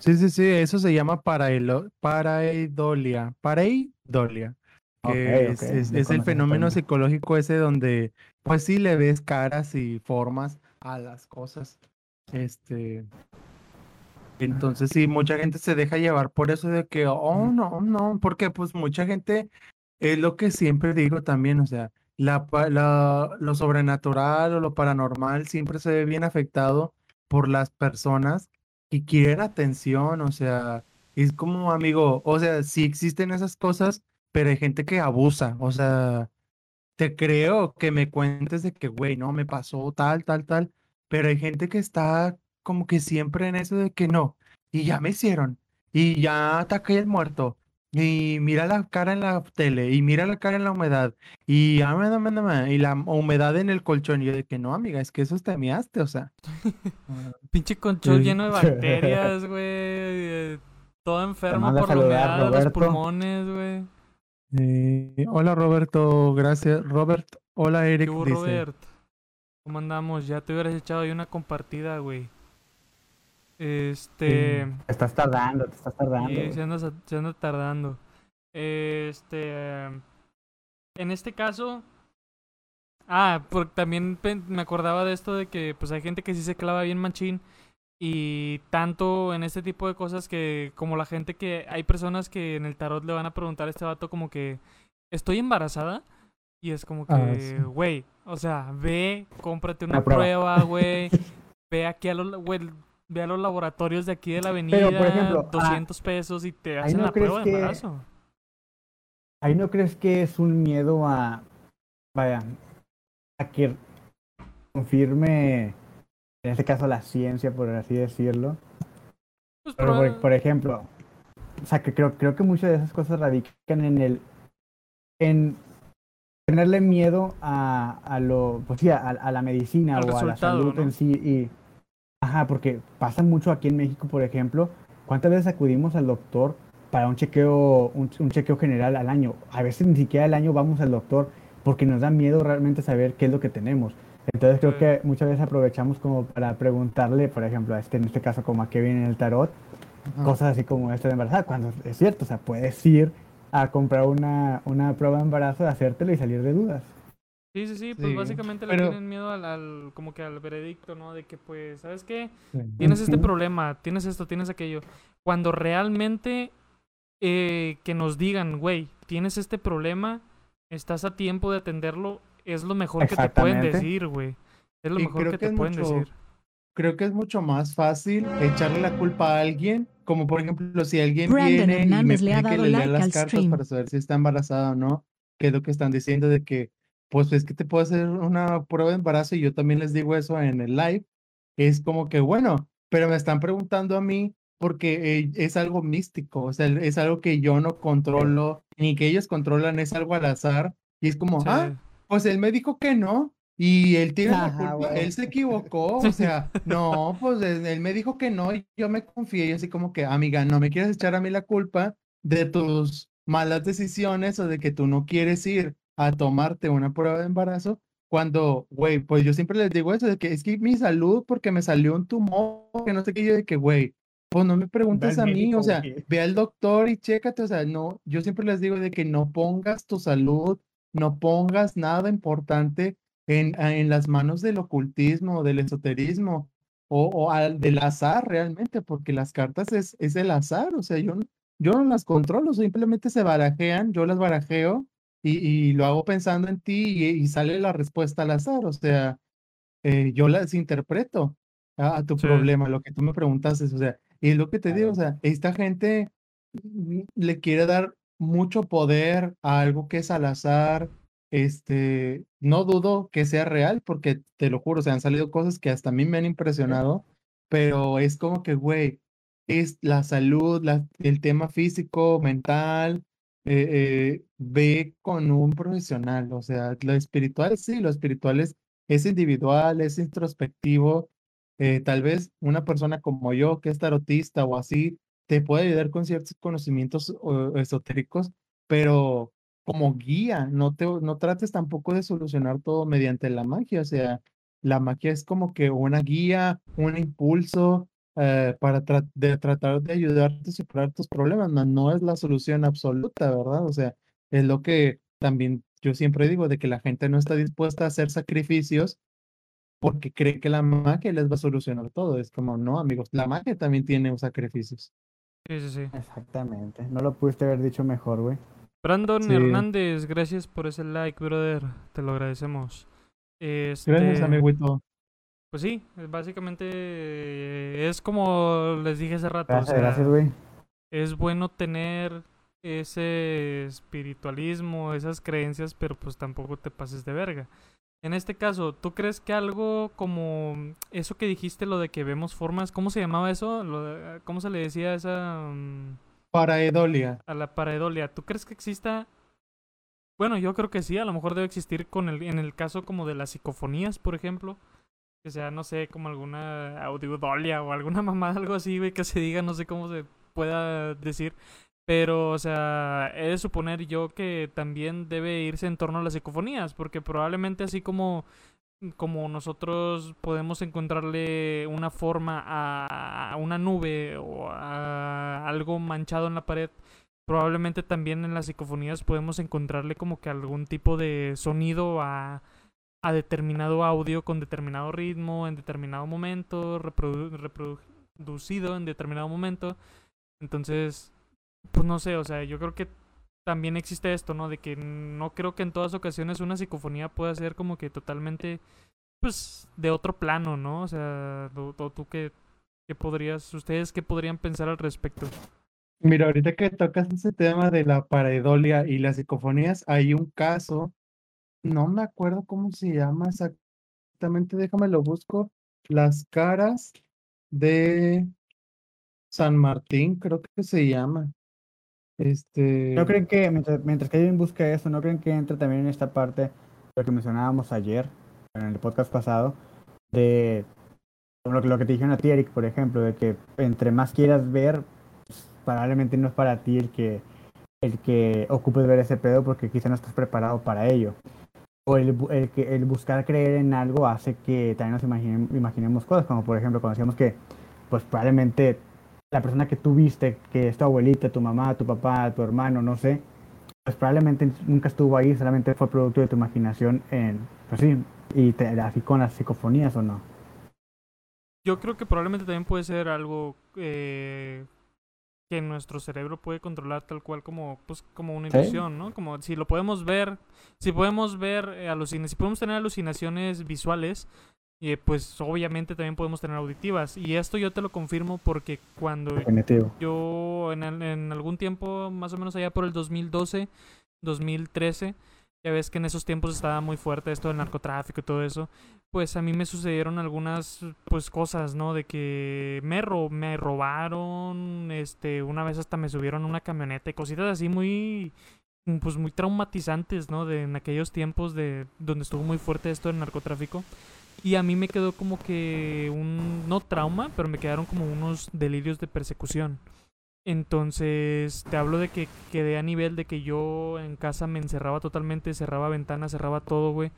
Sí, sí, sí, eso se llama parailo- pareidolia. Pareidolia. que es, es- el fenómeno psicológico ese donde, pues sí le ves caras y formas a las cosas. Este, entonces sí, mucha gente se deja llevar por eso de que, oh, no, no, porque pues mucha gente, es lo que siempre digo también, o sea, la, la- lo sobrenatural o lo paranormal siempre se ve bien afectado por las personas que quieren atención, o sea, es como amigo, o sea, sí existen esas cosas, pero hay gente que abusa, o sea, te creo que me cuentes de que, güey, no, me pasó tal, tal, tal, pero hay gente que está como que siempre en eso de que no, y ya me hicieron, y ya ataqué el muerto, y mira la cara en la tele, y mira la cara en la humedad, y, y la humedad en el colchón, y yo de que no, amiga, es que eso te measte, o sea. Pinche conchón Sí. lleno de bacterias, güey. eh, Todo enfermo por la humedad los pulmones, güey. eh, hola Roberto, gracias. Robert, hola ¿Qué Eric, hubo, dice. Robert? ¿Cómo andamos? Ya te hubieras echado ahí una compartida, güey. Este. Sí. Te estás tardando, te estás tardando. Sí, güey. se anda, se anda tardando. Este. En este caso. Ah, porque también me acordaba de esto de que pues hay gente que sí se clava bien machín. Y tanto en este tipo de cosas que como la gente que hay personas que en el tarot le van a preguntar a este vato como que estoy embarazada y es como Ah, que, sí. güey, o sea, ve, cómprate una prueba, güey, ve aquí a los, güey, ve a los laboratorios de aquí de la avenida, Pero, por ejemplo, ah, 200 pesos y te hacen no la prueba de que- embarazo. Ahí no crees que es un miedo a, vaya, a que confirme, en este caso, la ciencia, por así decirlo. Pues Pero, por, por ejemplo, o sea, que creo, creo que muchas de esas cosas radican en el, en tenerle miedo a, a lo, pues sí, a, a la medicina Al o a la salud ¿no? en sí. Y, ajá, porque pasa mucho aquí en México, por ejemplo. ¿Cuántas veces acudimos al doctor para un chequeo, un, un chequeo general al año? A veces ni siquiera al año vamos al doctor porque nos da miedo realmente saber qué es lo que tenemos. Entonces creo que muchas veces aprovechamos como para preguntarle, por ejemplo, a este, en este caso como a Kevin en el tarot, Ajá. cosas así como esto de embarazada, cuando es cierto, o sea, puedes ir a comprar una, una prueba de embarazo, hacértelo y salir de dudas. Sí, sí, sí, pues Sí, básicamente le pero- tienen miedo al, al- como que al veredicto, ¿no? De que pues, ¿sabes qué? Sí. Tienes este problema, tienes esto, tienes aquello. Cuando realmente eh, que nos digan, güey, tienes este problema, estás a tiempo de atenderlo, es lo mejor que te pueden decir, güey. Es lo Y mejor que que te pueden mucho- decir. creo que es mucho más fácil echarle la culpa a alguien, como por ejemplo si alguien Brandon viene y me le ha que le lea like las cartas stream. para saber si está embarazada o no, que es lo que están diciendo de que, pues es que te puedo hacer una prueba de embarazo y yo también les digo eso en el live, es como que bueno, pero me están preguntando a mí porque eh, es algo místico, o sea, es algo que yo no controlo, ni que ellos controlan, es algo al azar, y es como, Sí. ah, pues él me dijo que no. Y él tiene la culpa, él se equivocó, o sea, no, pues él me dijo que no y yo me confié, y así como que, amiga, no me quieres echar a mí la culpa de tus malas decisiones o de que tú no quieres ir a tomarte una prueba de embarazo, cuando, güey, pues yo siempre les digo eso, de que es que mi salud, porque me salió un tumor, que no sé qué, yo de que, güey, pues no me preguntes a mí, o sea, ve al doctor y chécate, o sea, no, yo siempre les digo de que no pongas tu salud, no pongas nada importante en, en las manos del ocultismo, del esoterismo o, o al, del azar realmente, porque las cartas es, es el azar, o sea, yo, yo no las controlo, simplemente se barajean, yo las barajeo y, y lo hago pensando en ti y, y sale la respuesta al azar, o sea, eh, yo las interpreto a, a tu Sí. problema, lo que tú me preguntaste, o sea, y es lo que te digo, o sea, esta gente le quiere dar mucho poder a algo que es al azar, este, no dudo que sea real, porque te lo juro, o sea, han salido cosas que hasta a mí me han impresionado, pero es como que, güey, es la salud, la- el tema físico, mental, eh, eh, ve con un profesional, o sea, lo espiritual sí, lo espiritual es, individual, es introspectivo, eh, tal vez una persona como yo, que es tarotista o así, te puede ayudar con ciertos conocimientos esotéricos, pero como guía, no te, no trates tampoco de solucionar todo mediante la magia, o sea, la magia es como que una guía, un impulso eh, para tra- de tratar de ayudarte a superar tus problemas, no, no es la solución absoluta, ¿verdad? O sea, Es lo que también yo siempre digo, de que la gente no está dispuesta a hacer sacrificios porque cree que la magia les va a solucionar todo. Es como, no, amigos, la magia también tiene sacrificios. Sí, sí, sí. Exactamente. No lo pudiste haber dicho mejor, güey. Brandon Sí. Hernández, gracias por ese like, brother. Te lo agradecemos. Este, Gracias, amiguito. Pues sí, es básicamente es como les dije hace rato. o Gracias, sea, gracias, güey. es bueno tener ese espiritualismo, esas creencias, pero pues tampoco te pases de verga. En este caso, ¿tú crees que algo como eso que dijiste, lo de que vemos formas, ¿cómo se llamaba eso? ¿Cómo se le decía a esa mm, Para Edolia. a la pareidolia? ¿Tú crees que exista? Bueno, yo creo que sí, a lo mejor debe existir con el, en el caso como de las psicofonías, por ejemplo. Que sea, no sé, como alguna audiodolia o alguna mamada, algo así, güey, que se diga, no sé cómo se pueda decir. Pero, o sea, he de suponer yo que también debe irse en torno a las psicofonías, porque probablemente así como, como nosotros podemos encontrarle una forma a, a una nube o a algo manchado en la pared, probablemente también en las psicofonías podemos encontrarle como que algún tipo de sonido a, a determinado audio con determinado ritmo, en determinado momento, reprodu- reproducido en determinado momento. Entonces, pues no sé, o sea, yo creo que también existe esto, ¿no? De que no creo que en todas ocasiones una psicofonía pueda ser como que totalmente, pues, de otro plano, ¿no? O sea, tú, tú- qué, qué podrías, ustedes qué podrían pensar al respecto. Mira, ahorita que tocas ese tema de la pareidolia y las psicofonías, hay un caso, no me acuerdo cómo se llama exactamente, déjame lo busco, las caras de San Martín, creo que se llama. Este, ¿No creen que, mientras, mientras que alguien busca eso, no creen que entra también en esta parte, lo que mencionábamos ayer, en el podcast pasado, de lo, que- lo que te dijeron a ti, Eric, por ejemplo, de que entre más quieras ver, pues, probablemente no es para ti el que, el que ocupes ver ese pedo porque quizá no estás preparado para ello. O el, el, el buscar creer en algo hace que también nos imaginem- imaginemos cosas, como por ejemplo, cuando decíamos que, pues probablemente la persona que tú viste, que es tu abuelita, tu mamá, tu papá, tu hermano, no sé, pues probablemente nunca estuvo ahí, solamente fue producto de tu imaginación en, pues sí, y te, así con las psicofonías o no. Yo creo que probablemente también puede ser algo eh, que nuestro cerebro puede controlar tal cual como pues como una Sí. ilusión, ¿no? Como si lo podemos ver, si podemos ver eh, alucina- si podemos tener alucinaciones visuales, eh, pues obviamente también podemos tener auditivas. Y esto yo te lo confirmo porque cuando Definitivo. yo en, en algún tiempo, más o menos allá por el 2012, 2013, ya ves que en esos tiempos estaba muy fuerte esto del narcotráfico y todo eso, pues a mí me sucedieron algunas pues cosas, ¿no? De que me, ro me robaron, este, una vez hasta me subieron una camioneta y cositas así muy pues muy traumatizantes, ¿no? De en aquellos tiempos de donde estuvo muy fuerte esto del narcotráfico. Y a mí me quedó como que un, no trauma, pero me quedaron como unos delirios de persecución. Entonces, te hablo de que quedé a nivel de que yo en casa me encerraba totalmente, cerraba ventanas, cerraba todo, güey.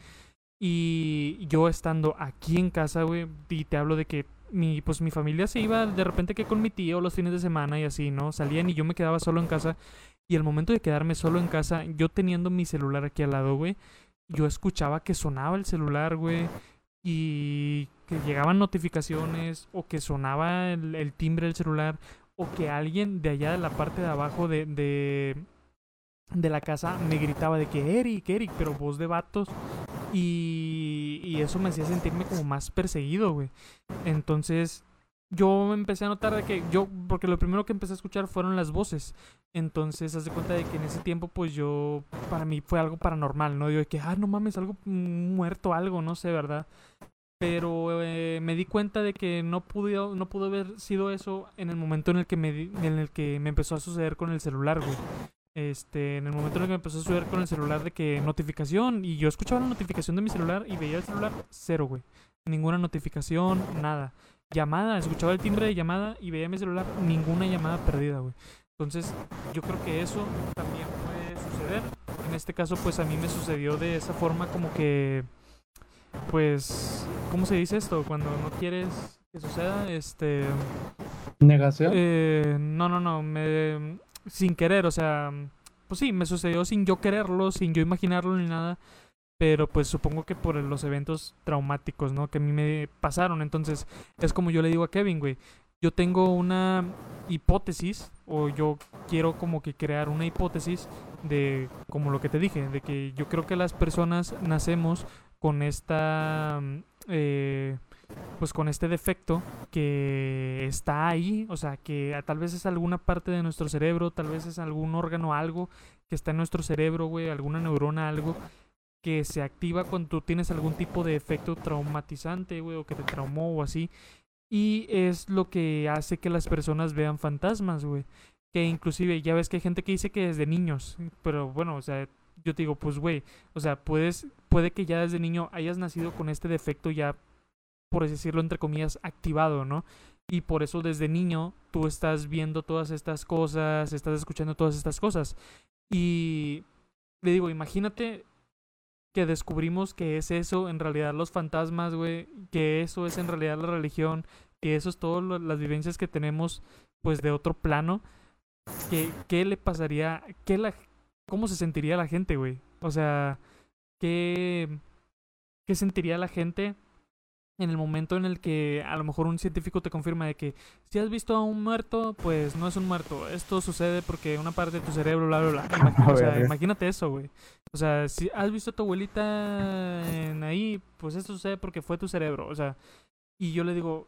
Y yo estando aquí en casa, güey, y te hablo de que mi, pues mi familia se iba de repente que con mi tío los fines de semana y así, ¿no? Salían y yo me quedaba solo en casa. Y el momento de quedarme solo en casa, yo teniendo mi celular aquí al lado, güey, yo escuchaba que sonaba el celular, güey, y que llegaban notificaciones o que sonaba el, el timbre del celular o que alguien de allá de la parte de abajo de, de, la casa me gritaba de que Eric, Eric, pero voz de vatos. Y, y eso me hacía sentirme como más perseguido, güey. Entonces yo empecé a notar de que yo, porque lo primero que empecé a escuchar fueron las voces. Entonces, haz de cuenta de que en ese tiempo, pues yo, para mí fue algo paranormal, ¿no? Yo de que, ah, no mames, algo mm, muerto, algo, no sé, ¿verdad? Pero eh, me di cuenta de que no pudo, no pudo haber sido eso en el momento en el que me, en el que me empezó a suceder con el celular, güey. Este, en el momento en el que me empezó a suceder con el celular de que notificación, y yo escuchaba la notificación de mi celular y veía el celular cero, güey. Ninguna notificación, nada. Llamada, escuchaba el timbre de llamada y veía mi celular, ninguna llamada perdida, güey. Entonces, yo creo que eso también puede suceder. En este caso, pues a mí me sucedió de esa forma como que, pues, ¿cómo se dice esto? Cuando no quieres que suceda, este... Negación. Eh, no, no, no, me, sin querer, o sea, pues sí, me sucedió sin yo quererlo, sin yo imaginarlo ni nada. Pero pues supongo que por los eventos traumáticos, ¿no? Que a mí me pasaron. Entonces, es como yo le digo a Kevin, güey. Yo tengo una hipótesis, o yo quiero como que crear una hipótesis de, como lo que te dije, de que yo creo que las personas nacemos con esta, mm, eh, pues con este defecto que está ahí, o sea, que tal vez es alguna parte de nuestro cerebro, tal vez es algún órgano, algo que está en nuestro cerebro, güey, alguna neurona, algo que se activa cuando tú tienes algún tipo de efecto traumatizante, güey, o que te traumó o así. Y es lo que hace que las personas vean fantasmas, güey. Que inclusive, ya ves que hay gente que dice que desde niños, pero bueno, o sea, yo te digo, pues, güey, o sea, puedes, puede que ya desde niño hayas nacido con este defecto ya, por decirlo, entre comillas, activado, ¿no? Y por eso desde niño tú estás viendo todas estas cosas, estás escuchando todas estas cosas. Y le digo, imagínate que descubrimos que es eso en realidad los fantasmas, güey, que eso es en realidad la religión, que eso es todas las vivencias que tenemos pues de otro plano, que qué le pasaría, qué la cómo se sentiría la gente, güey? O sea, qué qué sentiría la gente en el momento en el que a lo mejor un científico te confirma de que si has visto a un muerto, pues no es un muerto. Esto sucede porque una parte de tu cerebro, bla, bla, bla. Imagínate, o sea, imagínate eso, güey. O sea, si has visto a tu abuelita en ahí, pues esto sucede porque fue tu cerebro. O sea, y yo le digo,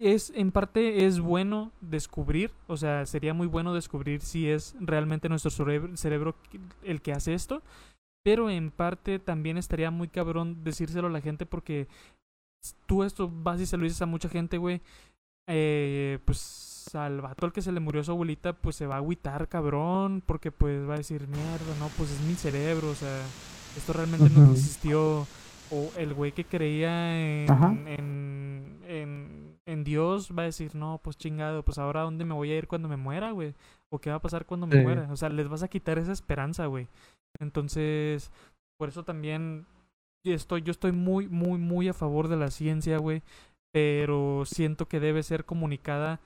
es en parte es bueno descubrir, o sea, sería muy bueno descubrir si es realmente nuestro cerebro el que hace esto. Pero en parte también estaría muy cabrón decírselo a la gente porque tú esto vas y se lo dices a mucha gente, güey, eh, pues al vato al que se le murió su abuelita, pues se va a agüitar, cabrón, porque pues va a decir, mierda, no, pues es mi cerebro, o sea, esto realmente no existió. O el güey que creía en, en, en, en, Dios va a decir, no, pues chingado, pues ahora dónde me voy a ir cuando me muera, güey. O qué va a pasar cuando me muera. O sea, les vas a quitar esa esperanza, güey. Entonces, por eso también estoy, yo estoy muy, muy, muy a favor de la ciencia, güey. Pero siento que debe ser comunicada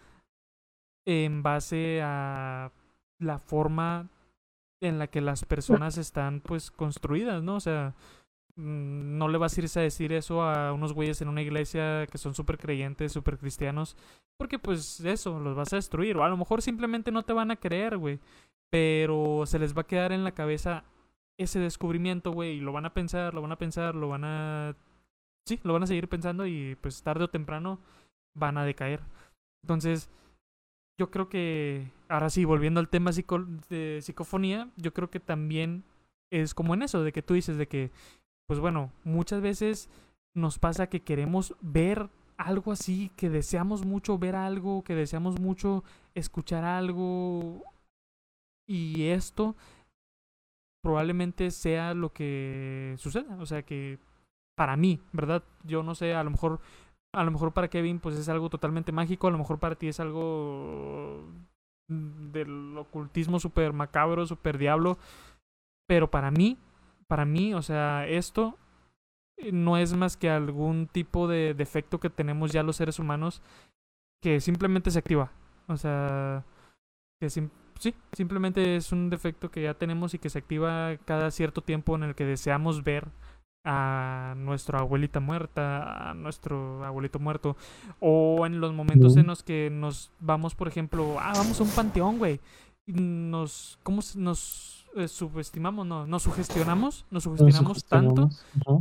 en base a la forma en la que las personas están, pues, construidas, ¿no? O sea, no le vas a irse a decir eso a unos güeyes en una iglesia que son súper creyentes, súper cristianos, porque pues eso, los vas a destruir. O a lo mejor simplemente no te van a creer, güey. Pero se les va a quedar en la cabeza ese descubrimiento, güey, y lo van a pensar, lo van a pensar, lo van a... Sí, lo van a seguir pensando y pues tarde o temprano van a decaer. Entonces, yo creo que, ahora sí, volviendo al tema de psicofonía, yo creo que también es como en eso, de que tú dices de que, pues bueno, muchas veces nos pasa que queremos ver algo así, que deseamos mucho ver algo, que deseamos mucho escuchar algo, y esto probablemente sea lo que suceda. O sea que para mí, ¿verdad? Yo no sé, a lo mejor, a lo mejor para Kevin pues es algo totalmente mágico, a lo mejor para ti es algo del ocultismo súper macabro, súper diablo. Pero para mí, para mí, o sea, esto no es más que algún tipo de defecto que tenemos ya los seres humanos que simplemente se activa. O sea, que, sí, simplemente es un defecto que ya tenemos y que se activa cada cierto tiempo en el que deseamos ver a nuestra abuelita muerta, a nuestro abuelito muerto, o en los momentos en los que nos vamos, por ejemplo, ah, vamos a un panteón, güey, y nos, ¿cómo nos eh, subestimamos? No, nos sugestionamos, nos sugestionamos, tanto,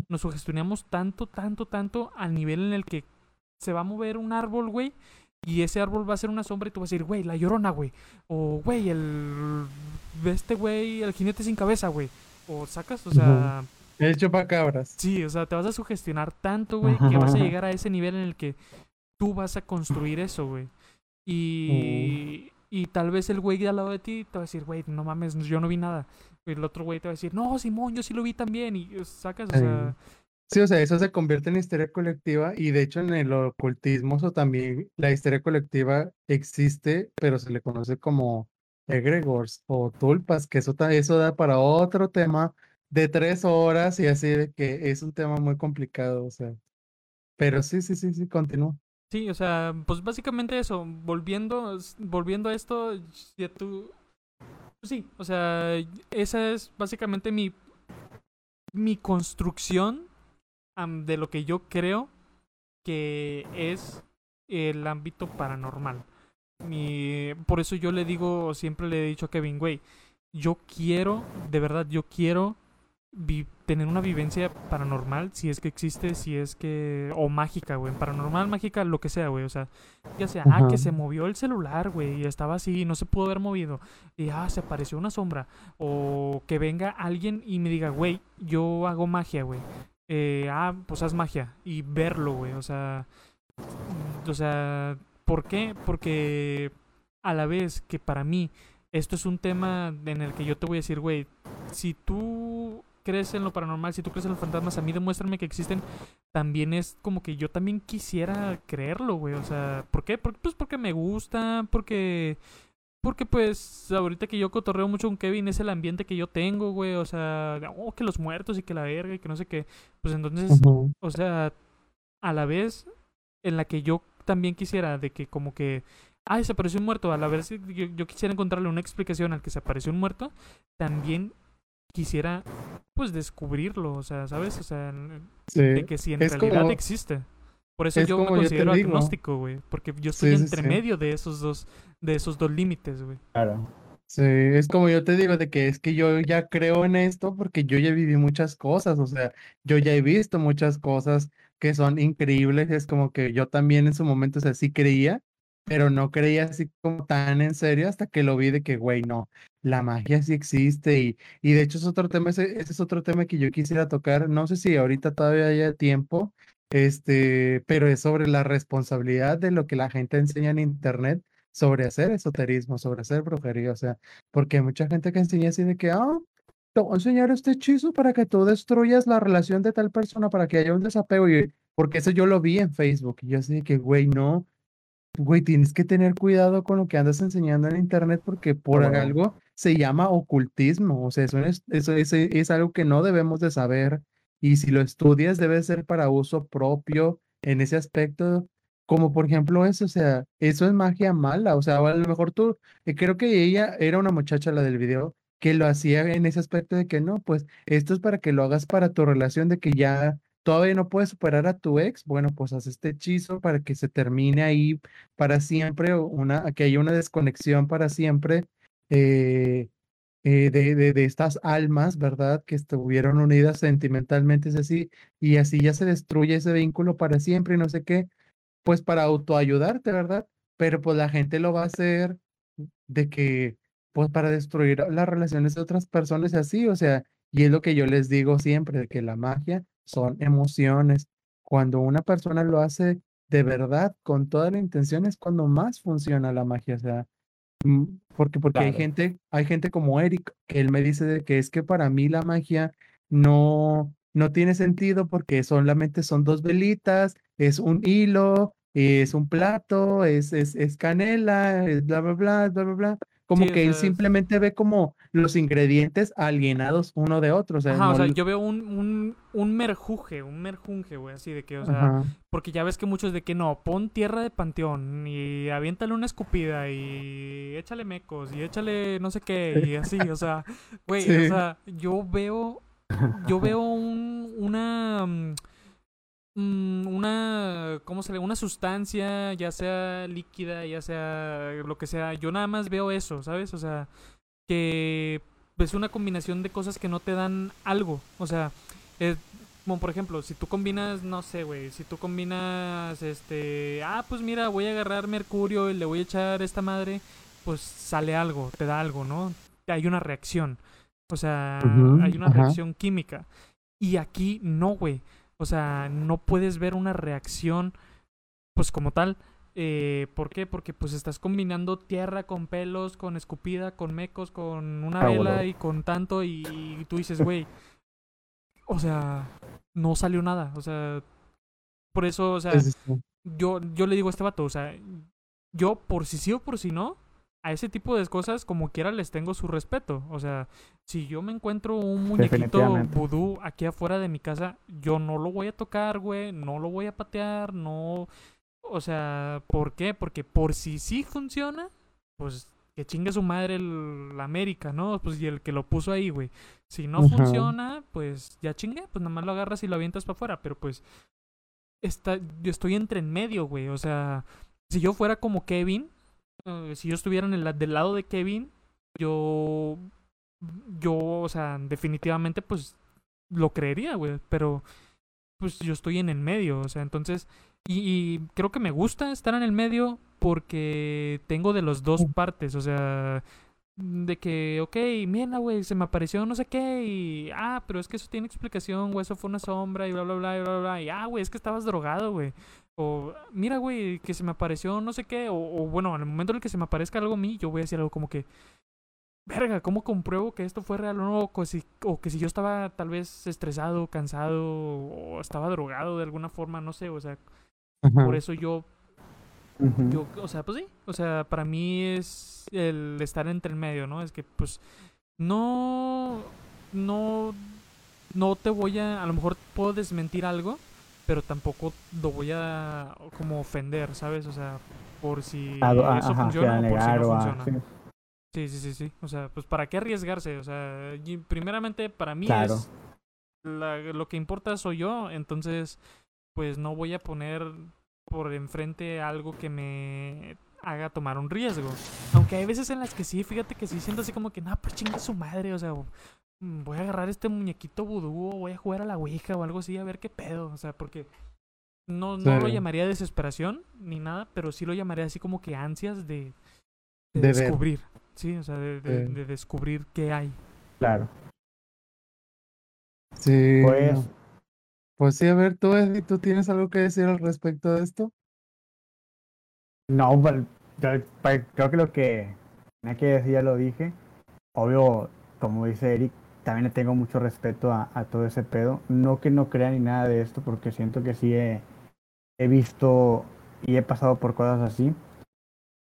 nos sugestionamos tanto, tanto, tanto al nivel en el que se va a mover un árbol, güey, y ese árbol va a ser una sombra y tú vas a decir, güey, la llorona, güey. O, güey, el. Este güey, el jinete sin cabeza, güey. O sacas, o sea. El chupacabras. Sí, o sea, te vas a sugestionar tanto, güey, que vas a llegar a ese nivel en el que tú vas a construir eso, güey. Y. Y tal vez el güey al lado de ti te va a decir, güey, no mames, yo no vi nada. Y el otro güey te va a decir, no, Simón, yo sí lo vi también. Y sacas, o sea. Sí, o sea, eso se convierte en histeria colectiva y de hecho en el ocultismo eso también la histeria colectiva existe, pero se le conoce como egregores o tulpas, que eso, eso da para otro tema de tres horas y así de que es un tema muy complicado, o sea. Pero sí, sí, sí, sí, continúa. Sí, o sea, pues básicamente eso, volviendo, volviendo a esto, ya tú Sí, o sea, esa es básicamente mi, mi construcción am, de lo que yo creo que es el ámbito paranormal. Mi, por eso yo le digo, siempre le he dicho a Kevin, güey, yo quiero, de verdad, yo quiero vi- tener una vivencia paranormal, si es que existe, si es que... O mágica, güey. Paranormal, mágica, lo que sea, güey. O sea, ya sea, ah, que se movió el celular, güey, y estaba así, y no se pudo haber movido. Y, ah, se apareció una sombra. O que venga alguien y me diga, güey, yo hago magia, güey. Eh, ah, pues haz magia. Y verlo, güey. O sea... O sea, ¿por qué? Porque a la vez que para mí esto es un tema en el que yo te voy a decir, güey, si tú crees en lo paranormal, si tú crees en los fantasmas, a mí demuéstrame que existen, también es como que yo también quisiera creerlo, güey. O sea, ¿por qué? Porque, pues porque me gusta, porque... Porque pues ahorita que yo cotorreo mucho con Kevin es el ambiente que yo tengo, güey. O sea, oh, que los muertos y que la verga y que no sé qué. Pues entonces, o sea, a la vez en la que yo también quisiera de que como que, ay, se apareció un muerto, a la vez yo, yo quisiera encontrarle una explicación al que se apareció un muerto, también quisiera pues descubrirlo, o sea, ¿sabes? O sea, Sí. de que si en Es realidad como- existe. Por eso es yo me yo considero agnóstico, güey, porque yo estoy Sí, sí, entre sí. medio de esos dos de esos dos límites, güey. Claro. Sí, es como yo te digo, de que es que yo ya creo en esto porque yo ya viví muchas cosas, o sea, yo ya he visto muchas cosas que son increíbles, es como que yo también en su momento, o sea, sí creía, pero no creía así como tan en serio hasta que lo vi de que, güey, no, la magia sí existe y, y de hecho es otro tema, ese, es otro tema que yo quisiera tocar, no sé si ahorita todavía haya tiempo, este, pero es sobre la responsabilidad de lo que la gente enseña en internet sobre hacer esoterismo, sobre hacer brujería, o sea, porque hay mucha gente que enseña así de que, ah, te voy a enseñar este hechizo para que tú destruyas la relación de tal persona, para que haya un desapego, y porque eso yo lo vi en Facebook, y yo así de que, güey, no, güey, tienes que tener cuidado con lo que andas enseñando en internet, porque por algo se llama ocultismo, o sea, eso es, eso es, es algo que no debemos de saber, y si lo estudias debe ser para uso propio en ese aspecto, como por ejemplo eso, o sea, eso es magia mala, o sea, a lo mejor tú, eh, creo que ella era una muchacha la del video que lo hacía en ese aspecto de que no, pues esto es para que lo hagas para tu relación, de que ya todavía no puedes superar a tu ex, bueno, pues haz este hechizo para que se termine ahí para siempre, una, que haya una desconexión para siempre eh, eh, de, de, de estas almas, ¿verdad? Que estuvieron unidas sentimentalmente, es así, y así ya se destruye ese vínculo para siempre y no sé qué pues para autoayudarte, ¿verdad? Pero pues la gente lo va a hacer de que, pues para destruir las relaciones de otras personas y así, o sea, y es lo que yo les digo siempre, de que la magia son emociones. Cuando una persona lo hace de verdad, con toda la intención, es cuando más funciona la magia, o sea, mm, porque, porque hay Claro. gente, hay gente como Eric, que él me dice de que es que para mí la magia no, no tiene sentido porque solamente son dos velitas, es un hilo, es un plato, es, es, es canela, es bla, bla, bla, bla, bla, bla. Como Sí, que él es- simplemente ve como los ingredientes alienados uno de otro. O sea, Ajá, o sea, yo veo un, un, un merjuje, un merjunje, güey, así de que, o sea, Ajá. porque ya ves que muchos de que no, pon tierra de panteón y aviéntale una escupida y échale mecos y échale no sé qué y así, o sea, güey, o sea, yo veo, yo veo un, una, mm, una, ¿cómo se le? Una sustancia, ya sea líquida, ya sea lo que sea, yo nada más veo eso, ¿sabes? O sea, que es una combinación de cosas que no te dan algo, o sea, eh, como por ejemplo, si tú combinas, no sé, güey, si tú combinas, este, ah, pues mira, voy a agarrar mercurio y le voy a echar esta madre, pues sale algo, te da algo, ¿no? Hay una reacción, o sea, hay una reacción química. Y aquí no, güey, o sea, no puedes ver una reacción, pues como tal. Eh, ¿Por qué? Porque pues estás combinando tierra con pelos, con escupida, con mecos, con una Ah, vela bueno. y con tanto y tú dices, güey, o sea, no salió nada, o sea, por eso, o sea, yo, yo le digo a este vato, o sea, yo por si sí o por si no, a ese tipo de cosas como quiera les tengo su respeto. O sea, si yo me encuentro un muñequito vudú aquí afuera de mi casa, yo no lo voy a tocar, güey, no lo voy a patear, no... O sea, ¿por qué? Porque por si sí funciona, pues que chingue su madre el la América, ¿no? Pues y el que lo puso ahí, güey. Si no funciona, pues ya chingue, pues nada más lo agarras y lo avientas para afuera, pero pues está, yo estoy entre en medio, güey. O sea, si yo fuera como Kevin, eh, si yo estuviera en el, del lado de Kevin, yo, yo, o sea, definitivamente, pues lo creería, güey. Pero, pues yo estoy en el medio, o sea, entonces, y, creo que me gusta estar en el medio porque tengo de los dos partes, o sea, de que, ok, mira, güey, se me apareció no sé qué, y, ah, pero es que eso tiene explicación, güey, eso fue una sombra, y bla, bla, bla, y bla, bla, y, ah, güey, es que estabas drogado, güey. O, mira, güey, que se me apareció no sé qué, o, o, bueno, en el momento en el que se me aparezca algo a mí, yo voy a decir algo como que, verga, ¿cómo compruebo que esto fue real o no? O, si, o que si yo estaba tal vez estresado, cansado, o estaba drogado de alguna forma, no sé, o sea, Ajá. por eso yo yo, o sea, pues sí, o sea, para mí es el estar entre el medio, ¿no? Es que, pues, no, no, no te voy a, a lo mejor puedo desmentir algo, pero tampoco lo voy a como ofender, ¿sabes? O sea, por si A- eso ajá, funciona o por si no a- funciona. sí, Sí, sí, sí, sí. O sea, pues ¿para qué arriesgarse? O sea, primeramente para mí Claro. es la- lo que importa soy yo, entonces pues no voy a poner por enfrente algo que me haga tomar un riesgo. Aunque hay veces en las que sí, fíjate que sí siento así como que, no, pues chinga su madre, o sea, voy a agarrar este muñequito vudú o voy a jugar a la ouija o algo así a ver qué pedo, o sea, porque no, no lo llamaría desesperación ni nada, pero sí lo llamaría así como que ansias de, de De ver. descubrir. Sí, o sea, de, de- Sí. de descubrir qué hay. Claro. Sí. Pues, no. Pues sí, a ver, tú, Eddie, ¿tú tienes algo que decir al respecto de esto? no, pa- yo- pa- creo que lo que tenía que decir ya lo dije. Obvio, como dice Eric, también le tengo mucho respeto a, a todo ese pedo. No que no crea ni nada de esto, porque siento que sí he, he visto y he pasado por cosas así,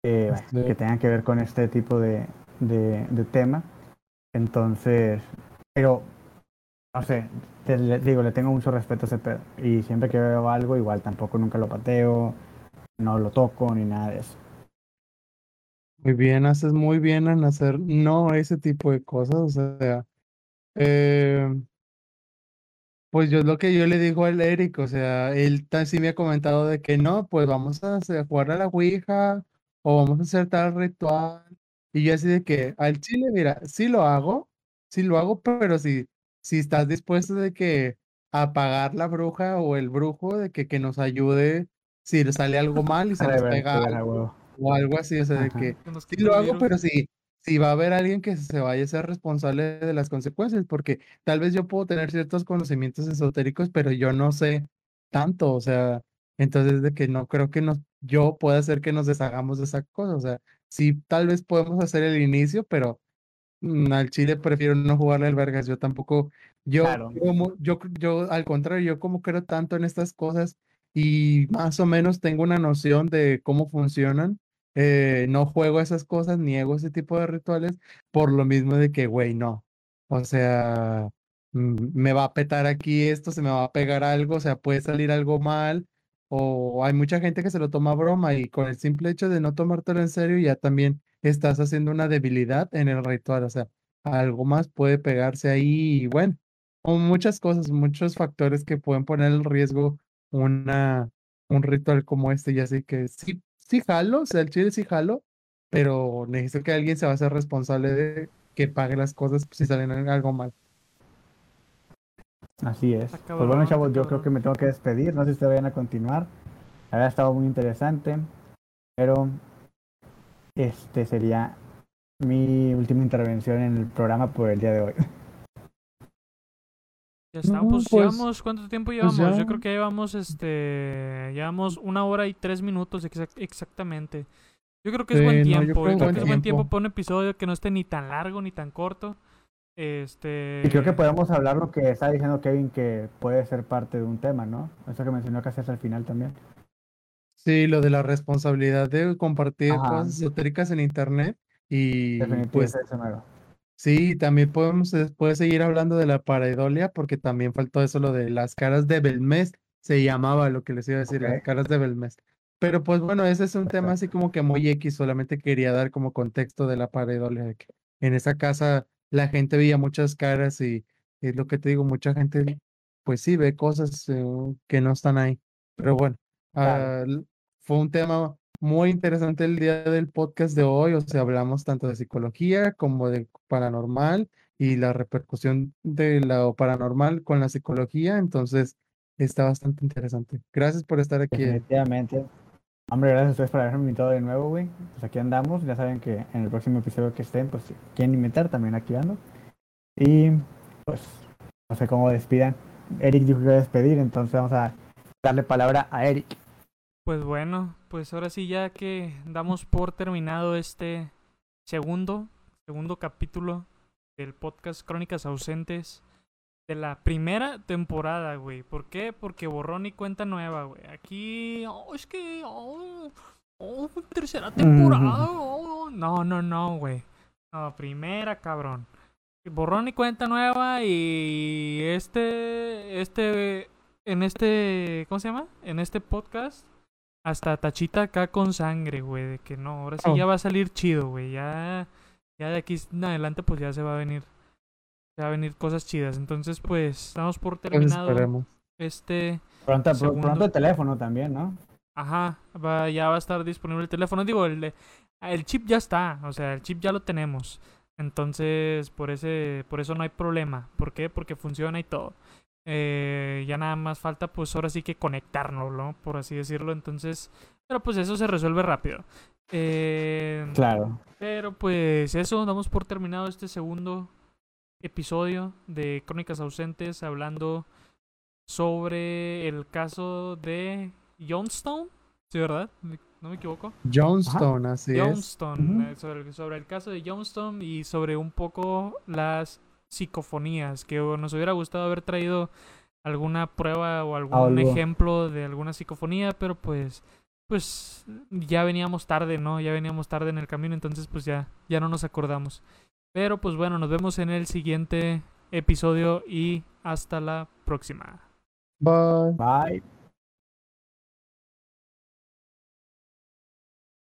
eh, Sí. que tengan que ver con este tipo de, de, de tema. Entonces, pero, no sé, te, le- digo, le tengo mucho respeto a ese pedo. Y siempre que veo algo, igual tampoco nunca lo pateo, no lo toco ni nada de eso. Muy bien, haces muy bien en hacer no ese tipo de cosas, o sea, eh, pues yo es lo que yo le digo al Eric, o sea, él ta- sí me ha comentado de que no, pues vamos a hacer- jugar a la Ouija o vamos a hacer tal ritual, y yo así de que al chile, mira, sí lo hago, sí lo hago, pero si, si estás dispuesto de que a pagar la bruja o el brujo, de que, que nos ayude si le sale algo mal y se nos pega algo o algo así, o sea, de Ajá. que Sí lo hago, pero sí, sí va a haber alguien que se vaya a ser responsable de las consecuencias, porque tal vez yo puedo tener ciertos conocimientos esotéricos, pero yo no sé tanto, o sea, entonces de que no creo que nos, yo pueda hacer que nos deshagamos de esa cosa, o sea, sí, tal vez podemos hacer el inicio, pero mm, al chile prefiero no jugarle al vergas, yo tampoco, yo Claro. como, yo, yo al contrario, yo como creo tanto en estas cosas y más o menos tengo una noción de cómo funcionan eh, no juego esas cosas, niego ese tipo de rituales por lo mismo de que, güey, no. O sea, me va a petar aquí esto, se me va a pegar algo, o sea, puede salir algo mal. O hay mucha gente que se lo toma broma y con el simple hecho de no tomártelo en serio ya también estás haciendo una debilidad en el ritual. O sea, algo más puede pegarse ahí y bueno, muchas cosas, muchos factores que pueden poner en riesgo una, un ritual como este. Y así que sí, sí jalo, o sea, el chile sí jalo, pero necesito que alguien se va a hacer responsable de que pague las cosas si salen algo mal. Así es. Está Pues bueno, chavos, yo creo que me tengo que despedir. No sé si ustedes vayan a continuar. Había estado muy interesante, pero este sería mi última intervención en el programa por el día de hoy. Ya está, No, pues, pues- llevamos, ¿cuánto tiempo pues llevamos? ya. Yo creo que llevamos, este, llevamos una hora y tres minutos exac- exactamente. Yo creo que es Sí, buen no, yo tiempo, creo yo creo buen que es buen tiempo para un episodio que no esté ni tan largo ni tan corto. Este... Y creo que podemos hablar lo que está diciendo Kevin, que puede ser parte de un tema, ¿no? Eso que mencionó casi hasta el final también. Sí, lo de la responsabilidad de compartir Ajá. cosas esotéricas en internet y Definitivamente pues eso mero. Sí, también podemos después seguir hablando de la pareidolia porque también faltó eso, lo de las caras de Belmez, se llamaba lo que les iba a decir, las caras de Belmez. Pero pues bueno, ese es un tema así como que muy X, solamente quería dar como contexto de la pareidolia, de que en esa casa la gente veía muchas caras y es lo que te digo, mucha gente pues sí ve cosas eh, que no están ahí. Pero bueno, Claro. fue un tema muy interesante el día del podcast de hoy, o sea, hablamos tanto de psicología como de paranormal y la repercusión de lo paranormal con la psicología, entonces está bastante interesante. Gracias por estar aquí. Definitivamente. Hombre, gracias a ustedes por haberme invitado de nuevo, güey. Pues aquí andamos. Ya saben que en el próximo episodio que estén, pues quieren invitar, también aquí ando. Y pues no sé cómo despidan. Eric dijo que iba a despedir, entonces vamos a darle palabra a Eric. Pues bueno, pues ahora sí ya que damos por terminado este segundo, segundo capítulo del podcast Crónicas Ausentes de la primera temporada, güey. ¿Por qué? Porque borrón y cuenta nueva, güey. Aquí, oh, es que, oh, oh, tercera temporada. oh. No, no, no, güey. No, primera, cabrón. Borrón y cuenta nueva y este, este, en este, ¿cómo se llama? En este podcast hasta tachita acá con sangre, güey, de que no, ahora sí Oh. ya va a salir chido, güey, ya, ya de aquí en adelante pues ya se va a venir, se va a venir cosas chidas, entonces pues damos por terminado esperemos. este, Pronto, pr- Segundo. pronto el teléfono también, ¿no? ajá, va, ya va a estar disponible el teléfono, digo, el, el chip ya está, o sea, el chip ya lo tenemos, entonces por ese, por eso no hay problema, ¿por qué? Porque funciona y todo. Eh, ya nada más falta pues ahora sí que conectarnos, ¿no? Por así decirlo. Entonces, pero pues eso se resuelve rápido. Eh, Claro. pero pues eso, damos por terminado este segundo episodio de Crónicas Ausentes hablando sobre el caso de Johnstone. ¿Sí, verdad? ¿No me equivoco? Johnstone, así es. Johnstone, eh, sobre, sobre el caso de Johnstone y sobre un poco las psicofonías, que nos hubiera gustado haber traído alguna prueba o algún Algo. ejemplo de alguna psicofonía, pero pues pues ya veníamos tarde, ¿no? Ya veníamos tarde en el camino, entonces pues ya ya no nos acordamos. Pero pues bueno, nos vemos en el siguiente episodio y hasta la próxima. Bye. Bye.